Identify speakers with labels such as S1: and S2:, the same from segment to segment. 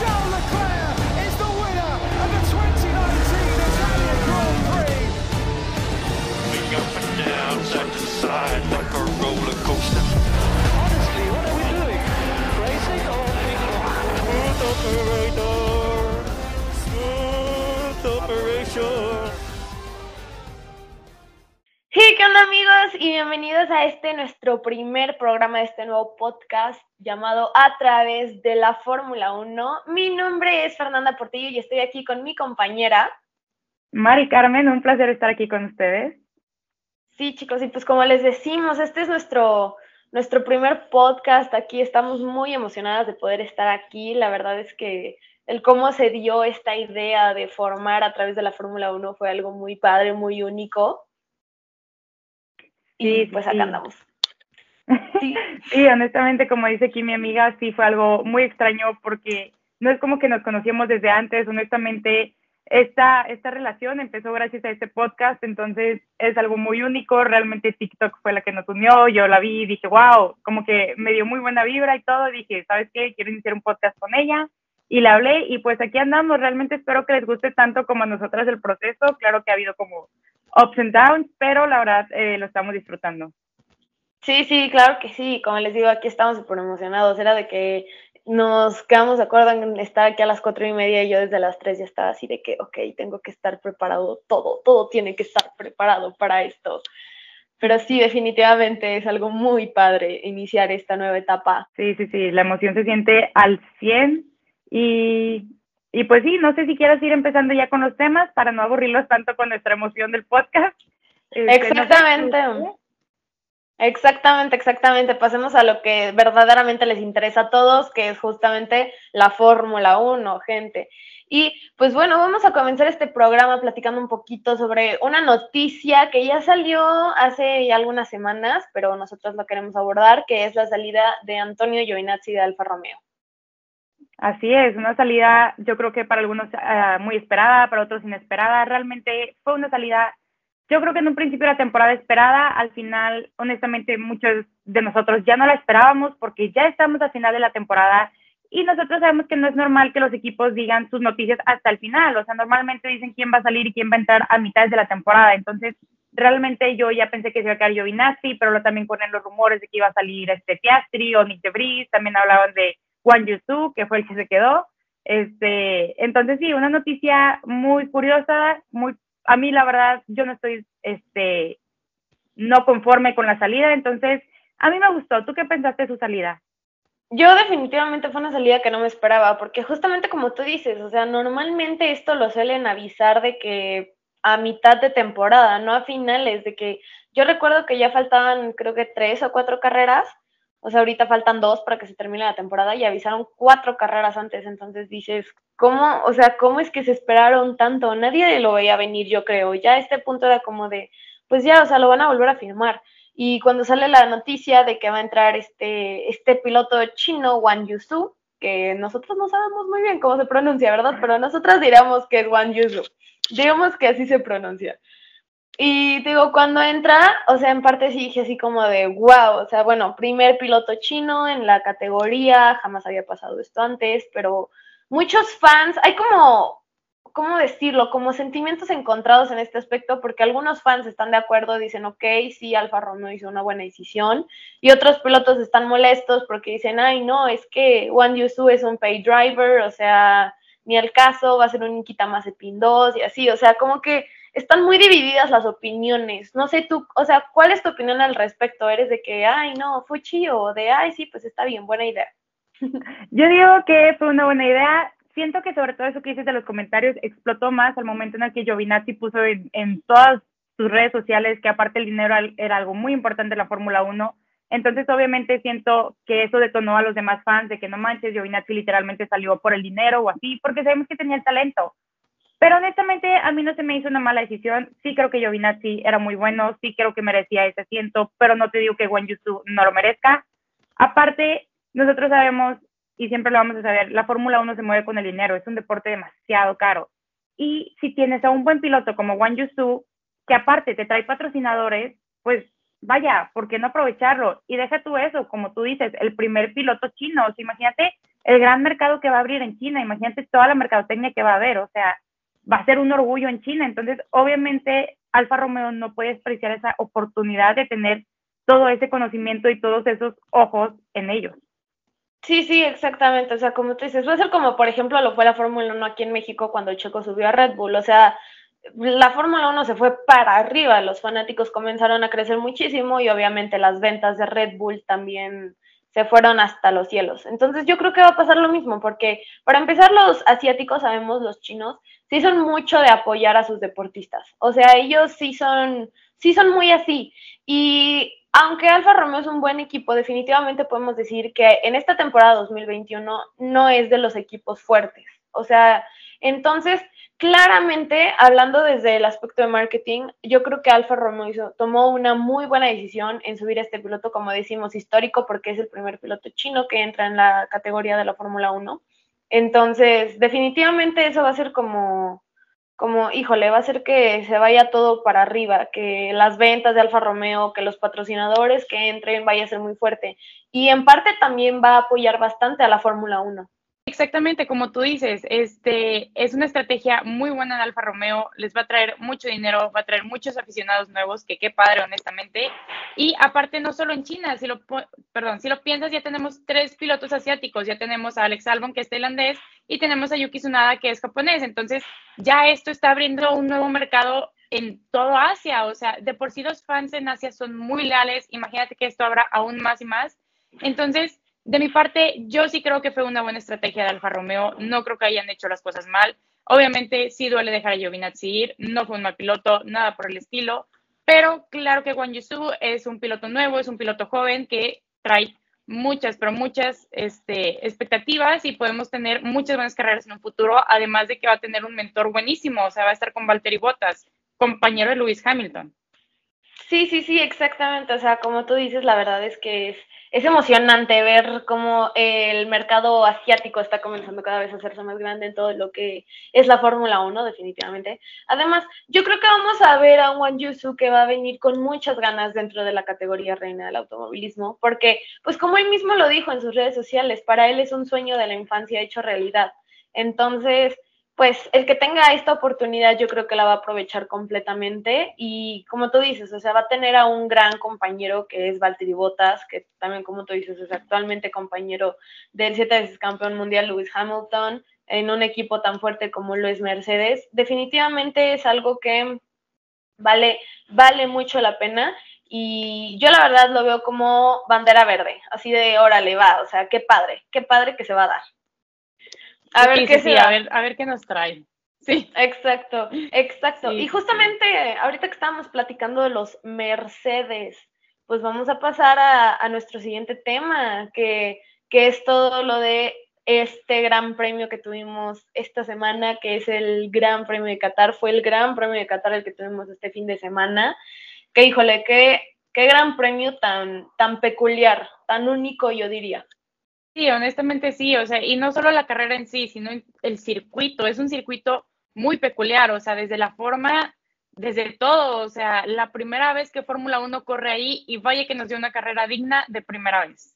S1: Charles Leclerc is the winner of the 2019 Italian Grand Prix.
S2: Moving up and down, side to side, like a roller coaster.
S3: Honestly, what are we doing? Racing or Smooth
S4: Y bienvenidos a este nuestro primer programa de este nuevo podcast llamado A través de la Fórmula 1. Mi nombre es Fernanda Portillo y estoy aquí con mi compañera.
S5: Mari Carmen, un placer estar aquí con ustedes.
S4: Sí, chicos, y pues como les decimos, este es nuestro, nuestro primer podcast aquí. Estamos muy emocionadas de poder estar aquí. La verdad es que el cómo se dio esta idea de formar a través de la Fórmula 1 fue algo muy padre, muy único. Y
S5: Sí,
S4: pues
S5: sí.
S4: acá andamos. Sí.
S5: Sí, honestamente, como dice aquí mi amiga, sí fue algo muy extraño porque no es como que nos conocíamos desde antes, honestamente, esta, esta relación empezó gracias a este podcast, entonces es algo muy único, realmente TikTok fue la que nos unió, yo la vi y dije, wow, como que me dio muy buena vibra y todo, dije, ¿sabes qué? Quiero iniciar un podcast con ella y la hablé y pues aquí andamos, realmente espero que les guste tanto como a nosotras el proceso, claro que ha habido como ups and downs, pero la verdad eh, lo estamos disfrutando.
S4: Sí, sí, claro que sí. Como les digo, aquí estamos súper emocionados. Era de que nos quedamos de acuerdo en estar aquí a las cuatro y media y yo desde las tres ya estaba así de que, ok, tengo que estar preparado todo, todo tiene que estar preparado para esto. Pero sí, definitivamente es algo muy padre iniciar esta nueva etapa.
S5: Sí, sí, sí, la emoción se siente al 100 y, y pues sí, no sé si quieras ir empezando ya con los temas para no aburrirlos tanto con nuestra emoción del podcast. Este,
S4: Exactamente. Exactamente, exactamente. Pasemos a lo que verdaderamente les interesa a todos, que es justamente la Fórmula 1, gente. Y pues bueno, vamos a comenzar este programa platicando un poquito sobre una noticia que ya salió hace ya algunas semanas, pero nosotros lo queremos abordar, que es la salida de Antonio Giovinazzi de Alfa Romeo.
S5: Así es, una salida yo creo que para algunos ah, muy esperada, para otros inesperada. Realmente fue una salida, yo creo que en un principio era temporada esperada, al final, honestamente, muchos de nosotros ya no la esperábamos porque ya estamos al final de la temporada y nosotros sabemos que no es normal que los equipos digan sus noticias hasta el final, o sea, normalmente dicen quién va a salir y quién va a entrar a mitad de la temporada, entonces realmente yo ya pensé que se iba a quedar Giovinazzi, pero también ponen los rumores de que iba a salir este Piastri o Nick de Vries, también hablaban de Juan Yusu, que fue el que se quedó, este, entonces sí, una noticia muy curiosa, muy, a mí la verdad, yo no estoy, este, no conforme con la salida, entonces a mí me gustó, ¿tú qué pensaste de su salida?
S4: Yo definitivamente fue una salida que no me esperaba, porque justamente como tú dices, o sea, normalmente esto lo suelen avisar de que a mitad de temporada, no a finales, de que yo recuerdo que ya faltaban creo que tres o cuatro carreras, o sea, ahorita faltan dos para que se termine la temporada y avisaron cuatro carreras antes, entonces dices, ¿cómo, o sea, cómo es que se esperaron tanto? Nadie lo veía venir, yo creo, ya este punto era como de, pues ya, o sea, lo van a volver a firmar. Y cuando sale la noticia de que va a entrar este, este piloto chino, Wang Yusu, que nosotros no sabemos muy bien cómo se pronuncia, ¿verdad? Pero nosotros diríamos que es Wang Yusu. Digamos que así se pronuncia. Y digo, cuando entra, o sea, en parte sí dije así como de, wow, o sea, bueno, primer piloto chino en la categoría, jamás había pasado esto antes, pero muchos fans, hay como, ¿cómo decirlo? Como sentimientos encontrados en este aspecto, porque algunos fans están de acuerdo, dicen, ok, sí, Alfa Romeo hizo una buena decisión, y otros pilotos están molestos porque dicen, ay, no, es que Juan Yusu es un pay driver, o sea, ni al caso, va a ser un Nikita Mazepin 2 y así, o sea, como que están muy divididas las opiniones. No sé tú, o sea, ¿cuál es tu opinión al respecto? ¿Eres de que, ay, no, fue chido? O de, ay, sí, pues está bien, buena idea.
S5: Yo digo que fue una buena idea. Siento que sobre todo eso que dices de los comentarios explotó más al momento en el que Giovinazzi puso en, en todas sus redes sociales que aparte el dinero era algo muy importante en la Fórmula 1. Entonces, obviamente, siento que eso detonó a los demás fans de que no manches, Giovinazzi literalmente salió por el dinero o así, porque sabemos que tenía el talento. Pero honestamente, a mí no se me hizo una mala decisión. Sí creo que Giovinazzi era muy bueno, sí creo que merecía ese asiento, pero no te digo que Juan Yusu no lo merezca. Aparte, nosotros sabemos, y siempre lo vamos a saber, la Fórmula 1 se mueve con el dinero, es un deporte demasiado caro. Y si tienes a un buen piloto como Juan Yusu, que aparte te trae patrocinadores, pues vaya, ¿por qué no aprovecharlo? Y deja tú eso, como tú dices, el primer piloto chino. O sea, imagínate el gran mercado que va a abrir en China. Imagínate toda la mercadotecnia que va a haber, o sea, va a ser un orgullo en China. Entonces, obviamente, Alfa Romeo no puede despreciar esa oportunidad de tener todo ese conocimiento y todos esos ojos en ellos.
S4: Sí, sí, exactamente. O sea, como tú dices, va a ser como, por ejemplo, lo fue la Fórmula 1 aquí en México cuando Checo subió a Red Bull. O sea, la Fórmula 1 se fue para arriba, los fanáticos comenzaron a crecer muchísimo y obviamente las ventas de Red Bull también se fueron hasta los cielos. Entonces yo creo que va a pasar lo mismo, porque para empezar los asiáticos, sabemos los chinos, sí son mucho de apoyar a sus deportistas. O sea, ellos sí son, sí son muy así. Y aunque Alfa Romeo es un buen equipo, definitivamente podemos decir que en esta temporada 2021 no es de los equipos fuertes. O sea, entonces, claramente, hablando desde el aspecto de marketing, yo creo que Alfa Romeo hizo, tomó una muy buena decisión en subir a este piloto, como decimos, histórico, porque es el primer piloto chino que entra en la categoría de la Fórmula 1. Entonces, definitivamente eso va a ser como, como, híjole, va a ser que se vaya todo para arriba, que las ventas de Alfa Romeo, que los patrocinadores que entren vaya a ser muy fuerte. Y en parte también va a apoyar bastante a la Fórmula 1.
S6: Exactamente, como tú dices, este es una estrategia muy buena de Alfa Romeo, les va a traer mucho dinero, va a traer muchos aficionados nuevos, que qué padre, honestamente. Y aparte, no solo en China, si lo, perdón, si lo piensas, ya tenemos tres pilotos asiáticos, ya tenemos a Alex Albon, que es tailandés, y tenemos a Yuki Tsunada, que es japonés. Entonces, ya esto está abriendo un nuevo mercado en todo Asia, o sea, de por sí los fans en Asia son muy leales, imagínate que esto habrá aún más y más. Entonces, de mi parte, yo sí creo que fue una buena estrategia de Alfa Romeo. No creo que hayan hecho las cosas mal. Obviamente, sí duele dejar a Giovinazzi ir. No fue un mal piloto, nada por el estilo. Pero claro que Juan Yusu es un piloto nuevo, es un piloto joven que trae muchas, pero muchas este, expectativas y podemos tener muchas buenas carreras en un futuro, además de que va a tener un mentor buenísimo, o sea, va a estar con Valtteri Bottas, compañero de Lewis Hamilton.
S4: Sí, sí, sí, exactamente. O sea, como tú dices, la verdad es que es es emocionante ver cómo el mercado asiático está comenzando cada vez a hacerse más grande en todo lo que es la Fórmula 1, definitivamente. Además, yo creo que vamos a ver a Wang Yusu que va a venir con muchas ganas dentro de la categoría reina del automovilismo, porque, pues como él mismo lo dijo en sus redes sociales, para él es un sueño de la infancia hecho realidad. Entonces, pues el que tenga esta oportunidad yo creo que la va a aprovechar completamente y como tú dices, o sea, va a tener a un gran compañero que es Valtteri Bottas, que también como tú dices es actualmente compañero del siete veces campeón mundial Lewis Hamilton en un equipo tan fuerte como lo es Mercedes. Definitivamente es algo que vale vale mucho la pena y yo la verdad lo veo como bandera verde, así de órale va, o sea, qué padre, qué padre que se va a dar.
S6: A ver qué sí, a ver, a ver qué nos trae. Sí.
S4: Exacto, exacto. y justamente ahorita que estábamos platicando de los Mercedes, pues vamos a pasar a, nuestro siguiente tema, que, que es todo lo de este gran premio que tuvimos esta semana, que es el Gran Premio de Qatar. Fue el Gran Premio de Qatar el que tuvimos este fin de semana. Que híjole, qué, qué gran premio tan, tan peculiar, tan único, yo diría.
S6: Sí, honestamente sí, o sea, y no solo la carrera en sí, sino el circuito, es un circuito muy peculiar, o sea, desde la forma, desde todo, o sea, la primera vez que Fórmula 1 corre ahí y vaya que nos dio una carrera digna de primera vez.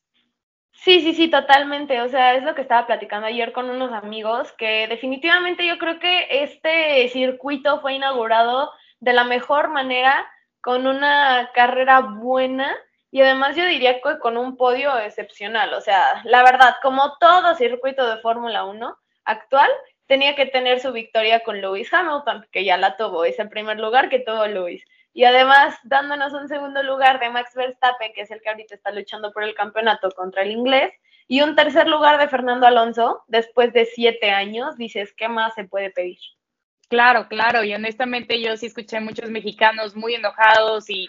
S4: Sí, sí, sí, totalmente. O sea, es lo que estaba platicando ayer con unos amigos, que definitivamente yo creo que este circuito fue inaugurado de la mejor manera, con una carrera buena y además yo diría que con un podio excepcional, o sea, la verdad, como todo circuito de Fórmula 1 actual, tenía que tener su victoria con Lewis Hamilton, que ya la tuvo, es el primer lugar que tuvo Lewis. Y además dándonos un segundo lugar de Max Verstappen, que es el que ahorita está luchando por el campeonato contra el inglés, y un tercer lugar de Fernando Alonso, después de siete años, dices, ¿qué más se puede pedir?
S6: Claro, claro, y honestamente yo sí escuché muchos mexicanos muy enojados y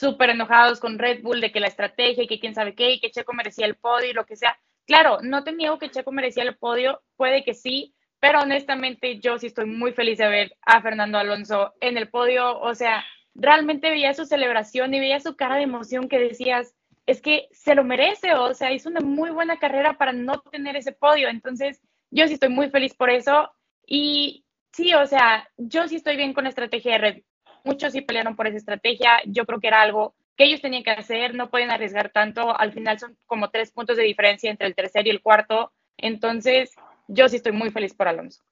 S6: súper enojados con Red Bull de que la estrategia y que quién sabe qué y que Checo merecía el podio y lo que sea. Claro, no te niego que Checo merecía el podio, puede que sí, pero honestamente yo sí estoy muy feliz de ver a Fernando Alonso en el podio. O sea, realmente veía su celebración y veía su cara de emoción que decías, es que se lo merece, o sea, hizo una muy buena carrera para no tener ese podio. Entonces, yo sí estoy muy feliz por eso. Y sí, o sea, yo sí estoy bien con la estrategia de Red Muchos sí pelearon por esa estrategia. Yo creo que era algo que ellos tenían que hacer. No pueden arriesgar tanto. Al final son como tres puntos de diferencia entre el tercer y el cuarto. Entonces, yo sí estoy muy feliz por Alonso.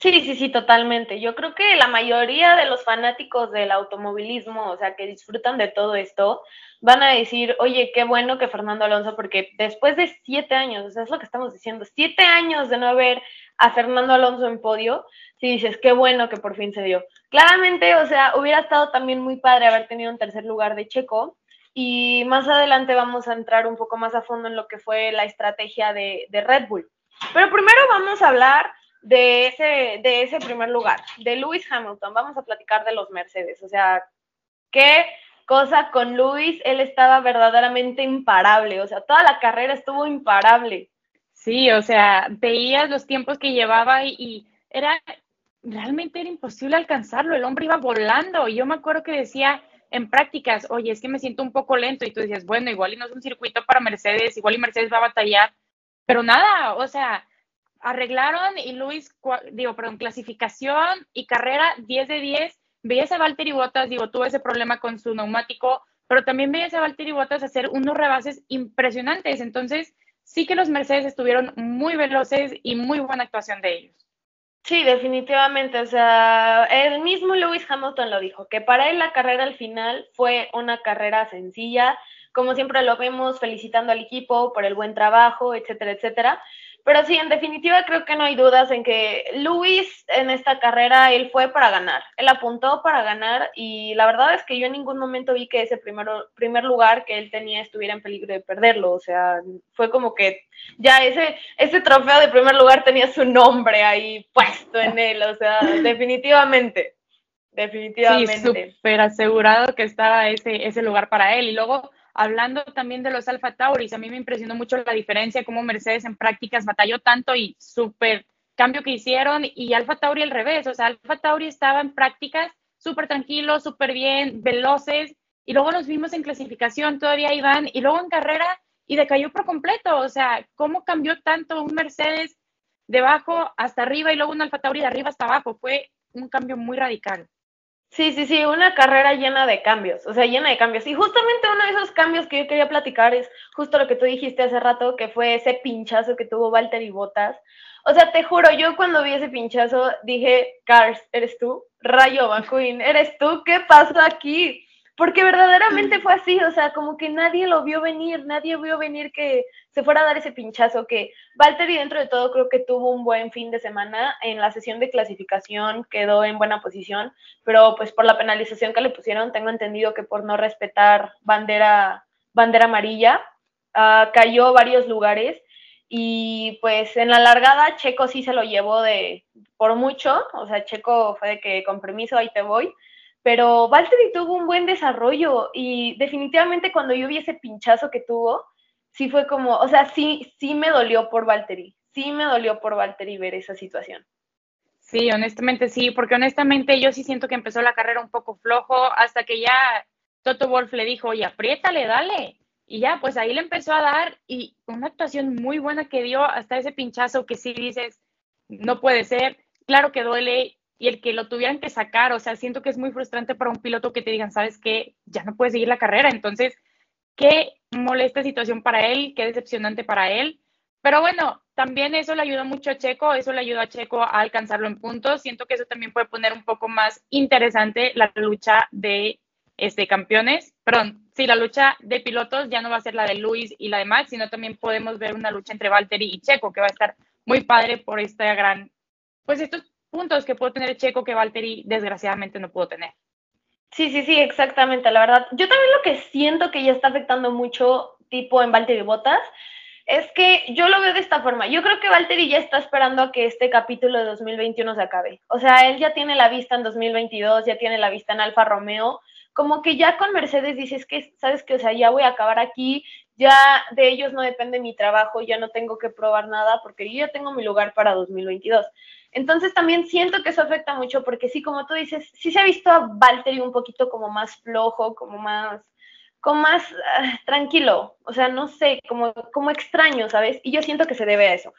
S4: Sí, sí, sí, totalmente. Yo creo que la mayoría de los fanáticos del automovilismo, o sea, que disfrutan de todo esto, van a decir, oye, qué bueno que Fernando Alonso, porque después de siete años, o sea, es lo que estamos diciendo, siete años de no ver a Fernando Alonso en podio, si dices, qué bueno que por fin se dio. Claramente, o sea, hubiera estado también muy padre haber tenido un tercer lugar de Checo, y más adelante vamos a entrar un poco más a fondo en lo que fue la estrategia de, Red Bull. Pero primero vamos a hablar de ese, de ese primer lugar, de Lewis Hamilton. Vamos a platicar de los Mercedes. O sea, qué cosa con Lewis, él estaba verdaderamente imparable. O sea, toda la carrera estuvo imparable.
S6: Sí, o sea, veías los tiempos que llevaba y, era, realmente era imposible alcanzarlo. El hombre iba volando. Y yo me acuerdo que decía en prácticas, oye, es que me siento un poco lento. Y tú decías, bueno, igual y no es un circuito para Mercedes, igual y Mercedes va a batallar. Pero nada, o sea, arreglaron y Luis, digo, perdón, clasificación y carrera 10 de 10. Veías a Valtteri Bottas, digo, tuvo ese problema con su neumático, pero también veías a Valtteri Bottas hacer unos rebases impresionantes. Entonces, sí que los Mercedes estuvieron muy veloces y muy buena actuación de ellos.
S4: Sí, definitivamente. O sea, el mismo Lewis Hamilton lo dijo, que para él la carrera al final fue una carrera sencilla, como siempre lo vemos, felicitando al equipo por el buen trabajo, etcétera, etcétera. Pero sí, en definitiva creo que no hay dudas en que Luis en esta carrera, él fue para ganar, él apuntó para ganar y la verdad es que yo en ningún momento vi que ese primero, primer lugar que él tenía estuviera en peligro de perderlo, o sea, fue como que ya ese, ese trofeo de primer lugar tenía su nombre ahí puesto en él, o sea, definitivamente, definitivamente.
S6: Sí, súper asegurado que estaba ese, ese lugar para él. Y luego hablando también de los Alfa Tauris, a mí me impresionó mucho la diferencia, cómo Mercedes en prácticas batalló tanto y súper cambio que hicieron y Alfa Tauri al revés, o sea, Alfa Tauri estaba en prácticas súper tranquilos, súper bien, veloces y luego los vimos en clasificación, todavía iban y luego en carrera y decayó por completo, o sea, cómo cambió tanto un Mercedes de abajo hasta arriba y luego un Alfa Tauri de arriba hasta abajo, fue un cambio muy radical.
S4: Sí, sí, sí, una carrera llena de cambios, o sea, llena de cambios. Y justamente uno de esos cambios que yo quería platicar es justo lo que tú dijiste hace rato, que fue ese pinchazo que tuvo Walter y Botas. O sea, te juro, yo cuando vi ese pinchazo dije, Cars, ¿eres tú? Rayo McQueen, ¿eres tú? ¿Qué pasó aquí? Porque verdaderamente fue así, o sea, como que nadie lo vio venir, nadie vio venir que se fuera a dar ese pinchazo, que Valtteri dentro de todo creo que tuvo un buen fin de semana, en la sesión de clasificación quedó en buena posición, pero pues por la penalización que le pusieron, tengo entendido que por no respetar bandera, bandera amarilla, uh, cayó varios lugares y pues en la largada Checo sí se lo llevó de por mucho, o sea, Checo fue de que con permiso ahí te voy, pero Valtteri tuvo un buen desarrollo y definitivamente cuando yo vi ese pinchazo que tuvo, sí fue como, o sea, sí, sí me dolió por Valtteri, sí me dolió por Valtteri ver esa situación.
S6: Sí, honestamente sí, porque honestamente yo sí siento que empezó la carrera un poco flojo hasta que ya Toto Wolf le dijo, oye, apriétale, dale. Y ya, pues ahí le empezó a dar y una actuación muy buena que dio hasta ese pinchazo que sí dices, no puede ser, claro que duele y el que lo tuvieran que sacar, o sea, siento que es muy frustrante para un piloto que te digan, sabes qué, ya no puedes seguir la carrera, entonces, qué molesta situación para él, qué decepcionante para él, pero bueno, también eso le ayudó mucho a Checo, eso le ayudó a Checo a alcanzarlo en puntos, siento que eso también puede poner un poco más interesante la lucha de este, campeones, perdón, sí, la lucha de pilotos ya no va a ser la de Luis y la de Max, sino también podemos ver una lucha entre Valtteri y Checo, que va a estar muy padre por esta gran, pues estos puntos que puede tener Checo que Valtteri desgraciadamente no pudo tener.
S4: Sí, sí, sí, exactamente, la verdad. Yo también lo que siento que ya está afectando mucho tipo en Valtteri Botas es que yo lo veo de esta forma. Yo creo que Valtteri ya está esperando a que este capítulo de 2021 se acabe. O sea, él ya tiene la vista en 2022, ya tiene la vista en Alfa Romeo. Como que ya con Mercedes dices que, sabes que, o sea, ya voy a acabar aquí, ya de ellos no depende mi trabajo, ya no tengo que probar nada porque yo ya tengo mi lugar para 2022. Entonces también siento que eso afecta mucho porque sí, como tú dices, sí se ha visto a Valtteri un poquito como más flojo, como más, como más uh, tranquilo, o sea, no sé, como, como extraño, ¿sabes? Y yo siento que se debe a eso.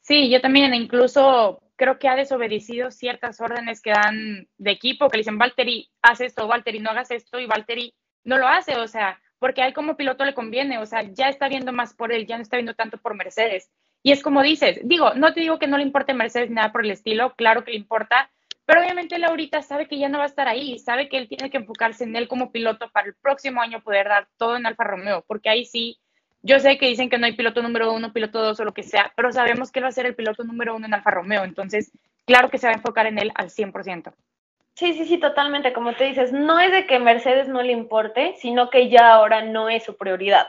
S6: Sí, yo también incluso creo que ha desobedecido ciertas órdenes que dan de equipo, que le dicen, Valtteri, haz esto, Valtteri, no hagas esto, y Valtteri no lo hace, o sea, porque a él como piloto le conviene, o sea, ya está viendo más por él, ya no está viendo tanto por Mercedes. Y es como dices, digo, no te digo que no le importe Mercedes nada por el estilo, claro que le importa, pero obviamente él ahorita sabe que ya no va a estar ahí, sabe que él tiene que enfocarse en él como piloto para el próximo año poder dar todo en Alfa Romeo, porque ahí sí, yo sé que dicen que no hay piloto número uno, piloto dos o lo que sea, pero sabemos que él va a ser el piloto número uno en Alfa Romeo, entonces claro que se va a enfocar en él al 100%.
S4: Sí, sí, sí, totalmente. Como te dices, no es de que Mercedes no le importe, sino que ya ahora no es su prioridad.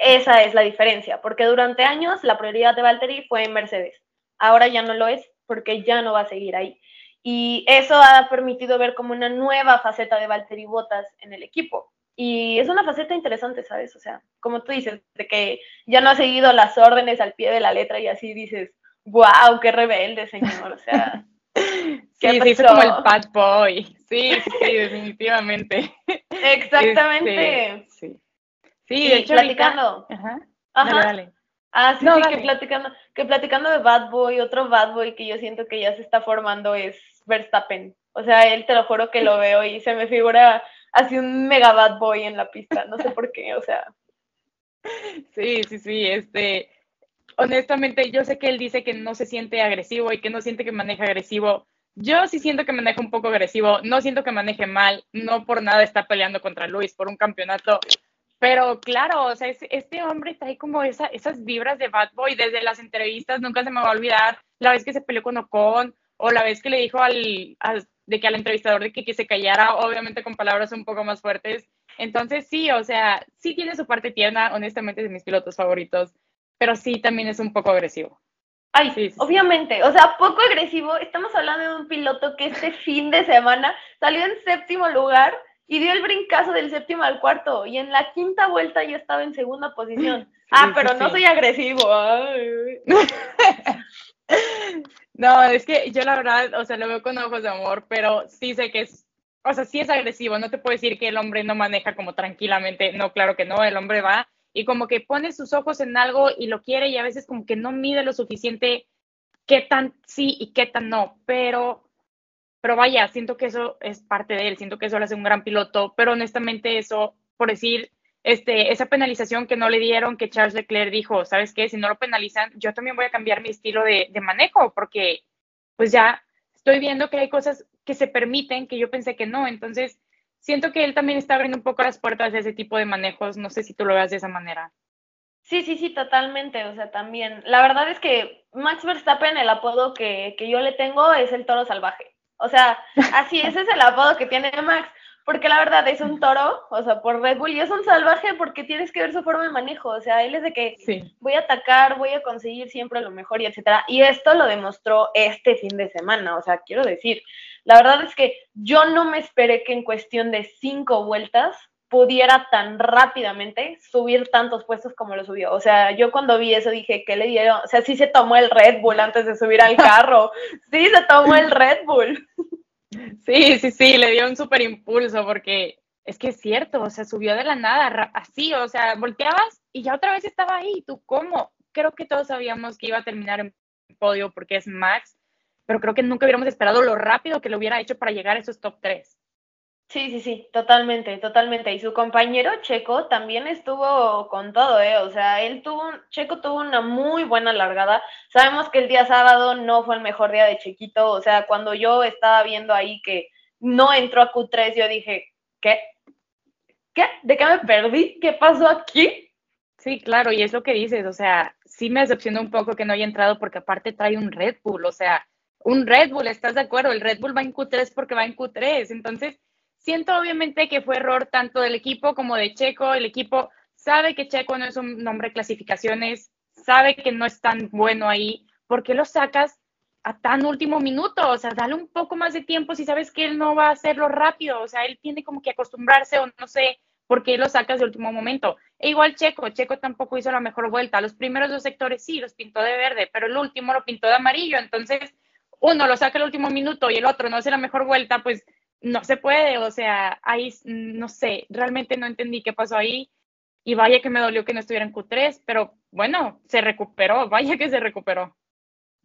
S4: Esa es la diferencia, porque durante años la prioridad de Valtteri fue en Mercedes. Ahora ya no lo es porque ya no va a seguir ahí. Y eso ha permitido ver como una nueva faceta de Valtteri Bottas en el equipo. Y es una faceta interesante, ¿sabes? O sea, como tú dices, de que ya no ha seguido las órdenes al pie de la letra y así dices, wow, qué rebelde, señor. O sea,
S6: sí, se hizo como el bad boy. Sí, sí, definitivamente.
S4: Exactamente.
S6: Este, sí. Sí, de hecho,
S4: platicando.
S6: Ajá.
S4: Ajá.
S6: Dale, dale.
S4: Ah, sí,
S6: No,
S4: sí,
S6: dale.
S4: que platicando, que platicando de Bad Boy, otro Bad Boy que yo siento que ya se está formando es Verstappen. O sea, él te lo juro que lo veo y se me figura así un mega Bad Boy en la pista. No sé por qué, o sea.
S6: Sí, sí, sí, este, honestamente, yo sé que él dice que no se siente agresivo y que no siente que maneja agresivo. Yo sí siento que maneja un poco agresivo, no siento que maneje mal, no por nada está peleando contra Luis por un campeonato, pero claro, o sea, es- este hombre trae como esa, esas vibras de Bad Boy desde las entrevistas, nunca se me va a olvidar la vez que se peleó con Ocon o la vez que le dijo al, de que al entrevistador de que, que se callara, obviamente con palabras un poco más fuertes. Entonces sí, o sea, sí tiene su parte tierna, honestamente es de mis pilotos favoritos, pero sí también es un poco agresivo.
S4: Ay,
S6: sí, sí.
S4: obviamente, o sea, poco agresivo. Estamos hablando de un piloto que este fin de semana salió en séptimo lugar y dio el brincazo del séptimo al cuarto y en la quinta vuelta ya estaba en segunda posición. ah, pero no soy agresivo. ay.
S6: No, es que yo la verdad, o sea, lo veo con ojos de amor, pero sí sé que es, o sea, sí es agresivo. No te puedo decir que el hombre no maneja como tranquilamente. No, claro que no. El hombre va y como que pone sus ojos en algo y lo quiere y a veces como que no mide lo suficiente qué tan sí y qué tan no. Pero, pero vaya, siento que eso es parte de él. Siento que eso lo hace un gran piloto. Pero honestamente eso, por decir, este, esa penalización que no le dieron, que Charles Leclerc dijo, ¿sabes qué? Si no lo penalizan, yo también voy a cambiar mi estilo de, manejo, porque pues ya estoy viendo que hay cosas que se permiten que yo pensé que no. Entonces, siento que él también está abriendo un poco las puertas de ese tipo de manejos. No sé si tú lo veas de esa manera.
S4: Sí, sí, sí, totalmente. O sea, también. La verdad es que Max Verstappen, el apodo que, que yo le tengo es el toro salvaje. O sea, así, ese es el apodo que tiene Max. Porque la verdad es un toro, o sea, por Red Bull, y es un salvaje porque tienes que ver su forma de manejo. O sea, él es de que
S6: Sí.
S4: voy a atacar, voy a conseguir siempre lo mejor y etcétera. Y esto lo demostró este fin de semana. O sea, quiero decir, la verdad es que yo no me esperé que en cuestión de cinco vueltas pudiera tan rápidamente subir tantos puestos como lo subió. O sea, yo cuando vi eso dije, ¿qué le dieron? O sea, sí se tomó el Red Bull antes de subir al carro. Sí se tomó el Red Bull.
S6: Sí, sí, sí, le dio un súper impulso porque es que es cierto, o sea, subió de la nada, así, o sea, volteabas y ya otra vez estaba ahí. ¿Tú cómo? Creo que todos sabíamos que iba a terminar en podio porque es Max, pero creo que nunca hubiéramos esperado lo rápido que lo hubiera hecho para llegar a esos top 3.
S4: Sí, sí, sí, totalmente, totalmente. Y su compañero Checo también estuvo con todo, ¿eh? O sea, él tuvo, un- Checo tuvo una muy buena largada. Sabemos que el día sábado no fue el mejor día de Chequito. O sea, cuando yo estaba viendo ahí que no entró a Q3, yo dije, ¿qué? ¿Qué? ¿De qué me perdí? ¿Qué pasó aquí?
S6: Sí, claro, y es lo que dices, o sea, sí me decepcionó un poco que no haya entrado porque aparte trae un Red Bull, o sea, un Red Bull, ¿estás de acuerdo? El Red Bull va en Q3 porque va en Q3, entonces siento obviamente que fue error tanto del equipo como de Checo, el equipo sabe que Checo no es un nombre de clasificaciones, sabe que no es tan bueno ahí, ¿por qué lo sacas a tan último minuto? O sea, dale un poco más de tiempo si sabes que él no va a hacerlo rápido, o sea, él tiene como que acostumbrarse o no sé, ¿por qué lo sacas de último momento? E igual Checo, Checo tampoco hizo la mejor vuelta. Los primeros dos sectores sí los pintó de verde, pero el último lo pintó de amarillo. Entonces, uno lo saca el último minuto y el otro no hace la mejor vuelta, pues no se puede. O sea, ahí mm, no sé, realmente no entendí qué pasó ahí. Y vaya que me dolió que no estuviera en Q3, pero bueno, se recuperó, vaya que se recuperó.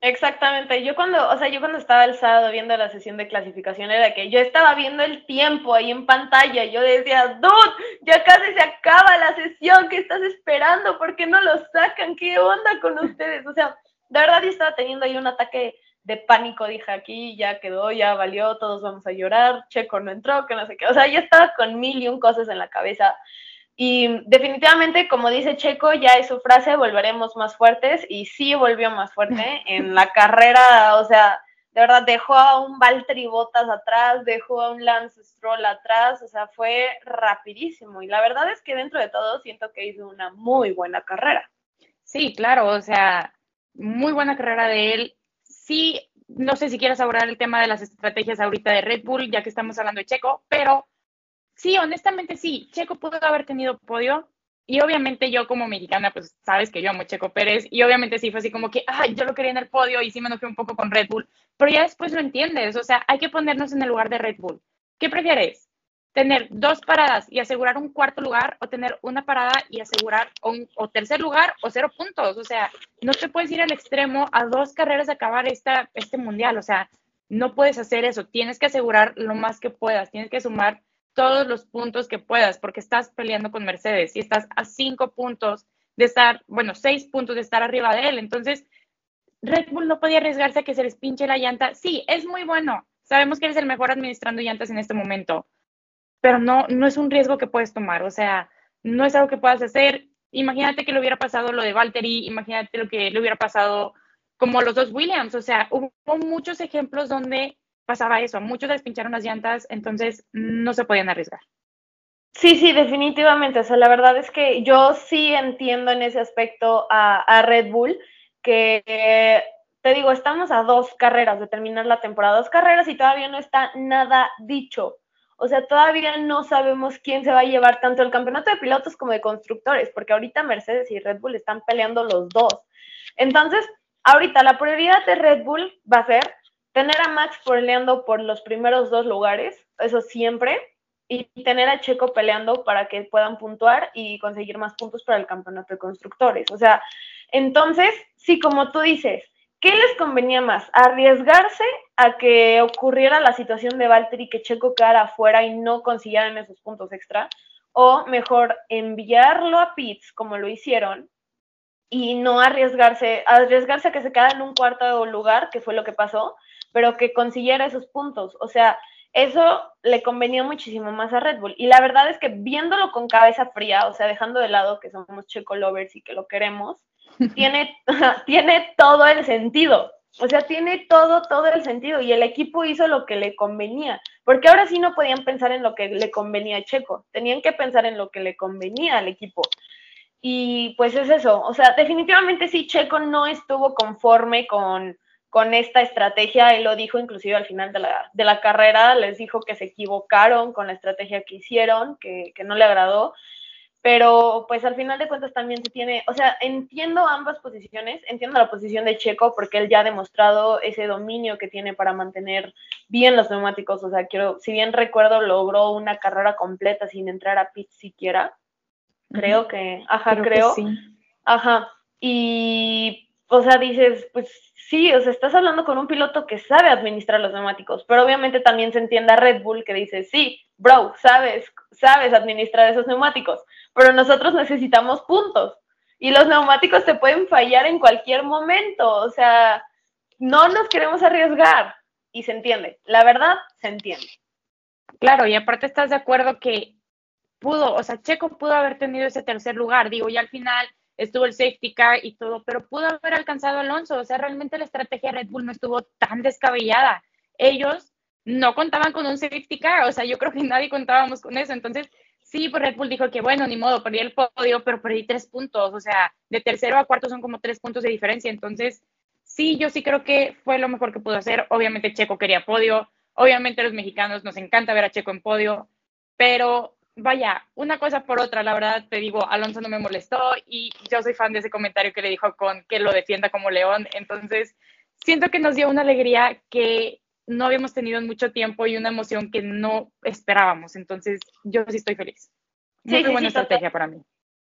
S4: Exactamente, yo cuando, o sea, yo cuando estaba el sábado viendo la sesión de clasificación era que yo estaba viendo el tiempo ahí en pantalla y yo decía, dude, ya casi se acaba la sesión, ¿qué estás esperando? ¿Por qué no lo sacan? ¿Qué onda con ustedes? O sea, de verdad yo estaba teniendo ahí un ataque de pánico, dije aquí, ya quedó, ya valió, todos vamos a llorar, Checo no entró, que no sé qué, o sea, ya estaba con mil y un cosas en la cabeza. Y definitivamente, como dice Checo, ya es su frase, volveremos más fuertes, y sí volvió más fuerte en la carrera, o sea, de verdad dejó a un Valtteri Bottas atrás, dejó a un Lance Stroll atrás, o sea, fue rapidísimo. Y la verdad es que dentro de todo siento que hizo una muy buena carrera.
S6: Sí, claro, o sea, muy buena carrera de él. Sí, no sé si quieres abordar el tema de las estrategias ahorita de Red Bull, ya que estamos hablando de Checo, pero sí, honestamente sí, Checo pudo haber tenido podio. Y obviamente yo como mexicana, pues sabes que yo amo Checo Pérez. Y obviamente sí fue así como que, ay, yo lo quería en el podio y sí me enojé un poco con Red Bull. Pero ya después lo entiendes. O sea, hay que ponernos en el lugar de Red Bull. ¿Qué prefieres? Tener dos paradas y asegurar un cuarto lugar o tener una parada y asegurar un, o tercer lugar o cero puntos. O sea, no te puedes ir al extremo a dos carreras de acabar esta, este mundial. O sea, no puedes hacer eso. Tienes que asegurar lo más que puedas. Tienes que sumar todos los puntos que puedas porque estás peleando con Mercedes y estás a cinco puntos de estar, bueno, seis puntos de estar arriba de él. Entonces, Red Bull no podía arriesgarse a que se les pinche la llanta. Sí, es muy bueno. Sabemos que eres el mejor administrando llantas en este momento pero no, no es un riesgo que puedes tomar, o sea, no es algo que puedas hacer. Imagínate que le hubiera pasado lo de Valtteri, imagínate lo que le hubiera pasado como los dos Williams, o sea, hubo muchos ejemplos donde pasaba eso, muchos les pincharon las llantas, entonces no se podían arriesgar.
S4: Sí, sí, definitivamente. O sea, la verdad es que yo sí entiendo en ese aspecto a, a Red Bull, que te digo, estamos a dos carreras de terminar la temporada, dos carreras y todavía no está nada dicho. O sea, todavía no sabemos quién se va a llevar tanto el campeonato de pilotos como de constructores, porque ahorita Mercedes y Red Bull están peleando los dos. Entonces, ahorita la prioridad de Red Bull va a ser tener a Max peleando por los primeros dos lugares, eso siempre, y tener a Checo peleando para que puedan puntuar y conseguir más puntos para el campeonato de constructores. O sea, entonces, sí, como tú dices, ¿Qué les convenía más? ¿Arriesgarse a que ocurriera la situación de Valtteri que Checo quedara afuera y no consiguieran esos puntos extra? ¿O mejor enviarlo a Pitts como lo hicieron y no arriesgarse, arriesgarse a que se quedara en un cuarto lugar, que fue lo que pasó, pero que consiguiera esos puntos? O sea, eso le convenía muchísimo más a Red Bull. Y la verdad es que viéndolo con cabeza fría, o sea, dejando de lado que somos Checo lovers y que lo queremos, tiene, tiene todo el sentido. O sea, tiene todo, todo el sentido. Y el equipo hizo lo que le convenía. Porque ahora sí no podían pensar en lo que le convenía a Checo. Tenían que pensar en lo que le convenía al equipo. Y pues es eso. O sea, definitivamente sí, Checo no estuvo conforme con, con esta estrategia. Él lo dijo inclusive al final de la, de la carrera. Les dijo que se equivocaron con la estrategia que hicieron, que, que no le agradó pero pues al final de cuentas también se tiene, o sea, entiendo ambas posiciones, entiendo la posición de Checo porque él ya ha demostrado ese dominio que tiene para mantener bien los neumáticos, o sea, quiero, si bien recuerdo, logró una carrera completa sin entrar a pit siquiera, creo que, ajá, creo, ajá, y, o sea, dices, pues sí, o sea, estás hablando con un piloto que sabe administrar los neumáticos, pero obviamente también se entiende a Red Bull que dice, sí, bro, sabes, sabes administrar esos neumáticos, pero nosotros necesitamos puntos y los neumáticos te pueden fallar en cualquier momento, o sea, no nos queremos arriesgar y se entiende, la verdad se entiende.
S6: Claro, y aparte estás de acuerdo que pudo, o sea, Checo pudo haber tenido ese tercer lugar, digo, y al final estuvo el safety car y todo, pero pudo haber alcanzado Alonso, o sea, realmente la estrategia de Red Bull no estuvo tan descabellada. Ellos no contaban con un safety car, o sea, yo creo que nadie contábamos con eso, entonces Sí, pues Red Bull dijo que bueno, ni modo, perdí el podio, pero perdí tres puntos, o sea, de tercero a cuarto son como tres puntos de diferencia, entonces sí, yo sí creo que fue lo mejor que pudo hacer. Obviamente Checo quería podio, obviamente los mexicanos nos encanta ver a Checo en podio, pero vaya, una cosa por otra, la verdad te digo, Alonso no me molestó y yo soy fan de ese comentario que le dijo con que lo defienda como león, entonces siento que nos dio una alegría que no habíamos tenido en mucho tiempo y una emoción que no esperábamos. Entonces, yo sí estoy feliz. Muy,
S4: sí,
S6: buena estrategia para mí.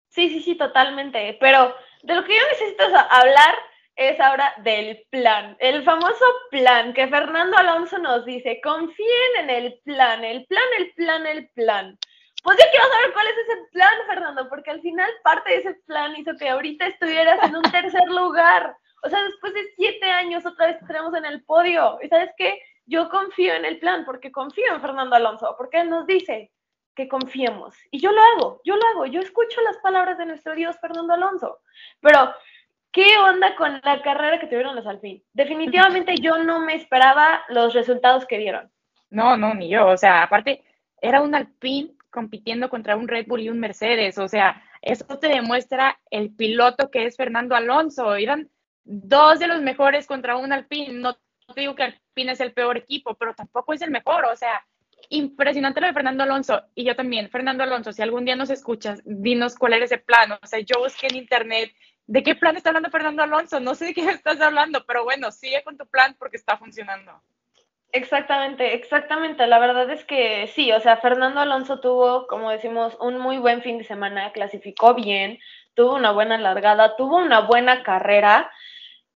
S4: Sí, sí, sí, totalmente. Pero de lo que yo necesito hablar es ahora del plan, el famoso plan que Fernando Alonso nos dice, confíen en el plan, el plan, el plan, el plan. Pues yo quiero saber cuál es ese plan, Fernando, porque al final parte de ese plan hizo que ahorita estuvieras en un tercer lugar. O sea, después de siete años otra vez estaremos en el podio. ¿Y sabes qué? Yo confío en el plan porque confío en Fernando Alonso, porque él nos dice que confiemos. Y yo lo hago, yo lo hago, yo escucho las palabras de nuestro Dios Fernando Alonso. Pero ¿Qué onda con la carrera que tuvieron los Alpine? Definitivamente yo no me esperaba los resultados que dieron.
S6: No, no, ni yo. O sea, aparte, era un Alpine compitiendo contra un Red Bull y un Mercedes. O sea, eso te demuestra el piloto que es Fernando Alonso. Eran dos de los mejores contra un Alpine. No te digo que Alpine es el peor equipo, pero tampoco es el mejor. O sea, impresionante lo de Fernando Alonso. Y yo también, Fernando Alonso, si algún día nos escuchas, dinos cuál era ese plan. O sea, yo busqué en internet ¿De qué plan está hablando Fernando Alonso? No sé de qué estás hablando, pero bueno, sigue con tu plan porque está funcionando.
S4: Exactamente, exactamente. La verdad es que sí, o sea, Fernando Alonso tuvo, como decimos, un muy buen fin de semana, clasificó bien, tuvo una buena largada, tuvo una buena carrera.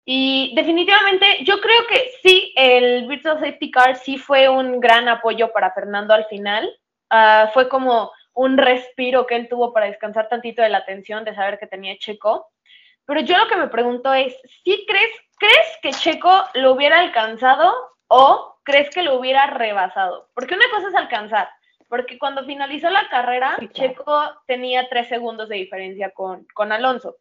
S4: Y definitivamente yo creo que sí, el Virtual Safety Car sí fue un gran apoyo para Fernando al final. Ah, fue como un respiro que él tuvo para descansar tantito de la tensión de saber que tenía Checo. Pero yo lo que me pregunto es, ¿sí crees, crees que Checo lo hubiera alcanzado o crees que lo hubiera rebasado? Porque una cosa es alcanzar, porque cuando finalizó la carrera, Checo tenía tres segundos de diferencia con, con Alonso.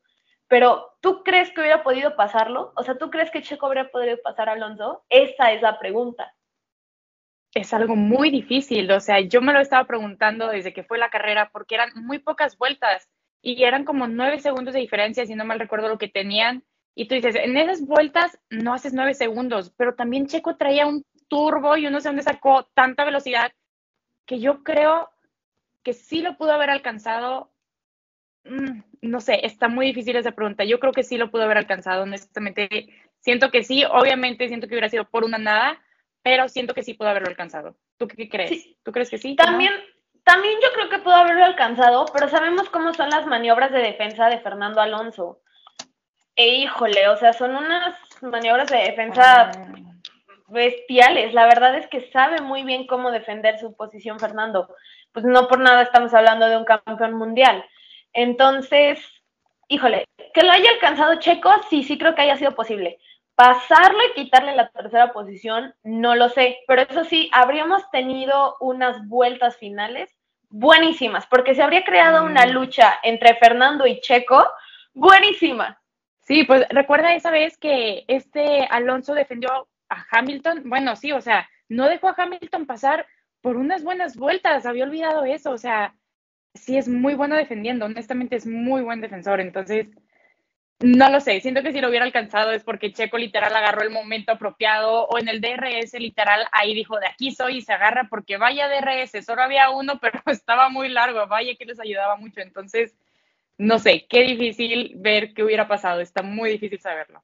S4: Pero ¿tú crees que hubiera podido pasarlo? O sea, ¿tú crees que Checo hubiera podido pasar a Alonso? Esa es la pregunta.
S6: Es algo muy difícil, o sea, yo me lo estaba preguntando desde que fue la carrera porque eran muy pocas vueltas y eran como nueve segundos de diferencia, si no mal recuerdo lo que tenían. Y tú dices, en esas vueltas no haces nueve segundos, pero también Checo traía un turbo y uno sé dónde sacó tanta velocidad que yo creo que sí lo pudo haber alcanzado. Mm, no sé, está muy difícil esa pregunta. Yo creo que sí lo pudo haber alcanzado, honestamente. Siento que sí, obviamente siento que hubiera sido por una nada, pero siento que sí pudo haberlo alcanzado. ¿Tú qué crees? ¿Tú crees que sí?
S4: También, también yo creo que pudo haberlo alcanzado, pero sabemos cómo son las maniobras de defensa de Fernando Alonso. E híjole, o sea, son unas maniobras de defensa
S6: Ah.
S4: bestiales. La verdad es que sabe muy bien cómo defender su posición Fernando. Pues no por nada estamos hablando de un campeón mundial. Entonces, híjole, que lo haya alcanzado Checo, sí, sí creo que haya sido posible. Pasarlo y quitarle la tercera posición, no lo sé, pero eso sí, habríamos tenido unas vueltas finales buenísimas, porque se habría creado una
S6: Mm.
S4: lucha entre Fernando y Checo buenísima.
S6: Sí, pues recuerda esa vez que este Alonso defendió a Hamilton. Bueno, sí, o sea, no dejó a Hamilton pasar por unas buenas vueltas, había olvidado eso, o sea, sí es muy bueno defendiendo, honestamente es muy buen defensor, entonces, no lo sé, siento que si lo hubiera alcanzado es porque Checo literal agarró el momento apropiado o en el DRS literal ahí dijo, de aquí soy y se agarra porque vaya DRS, solo había uno, pero estaba muy largo, vaya que les ayudaba mucho, entonces, no sé, qué difícil ver qué hubiera pasado, está muy difícil saberlo.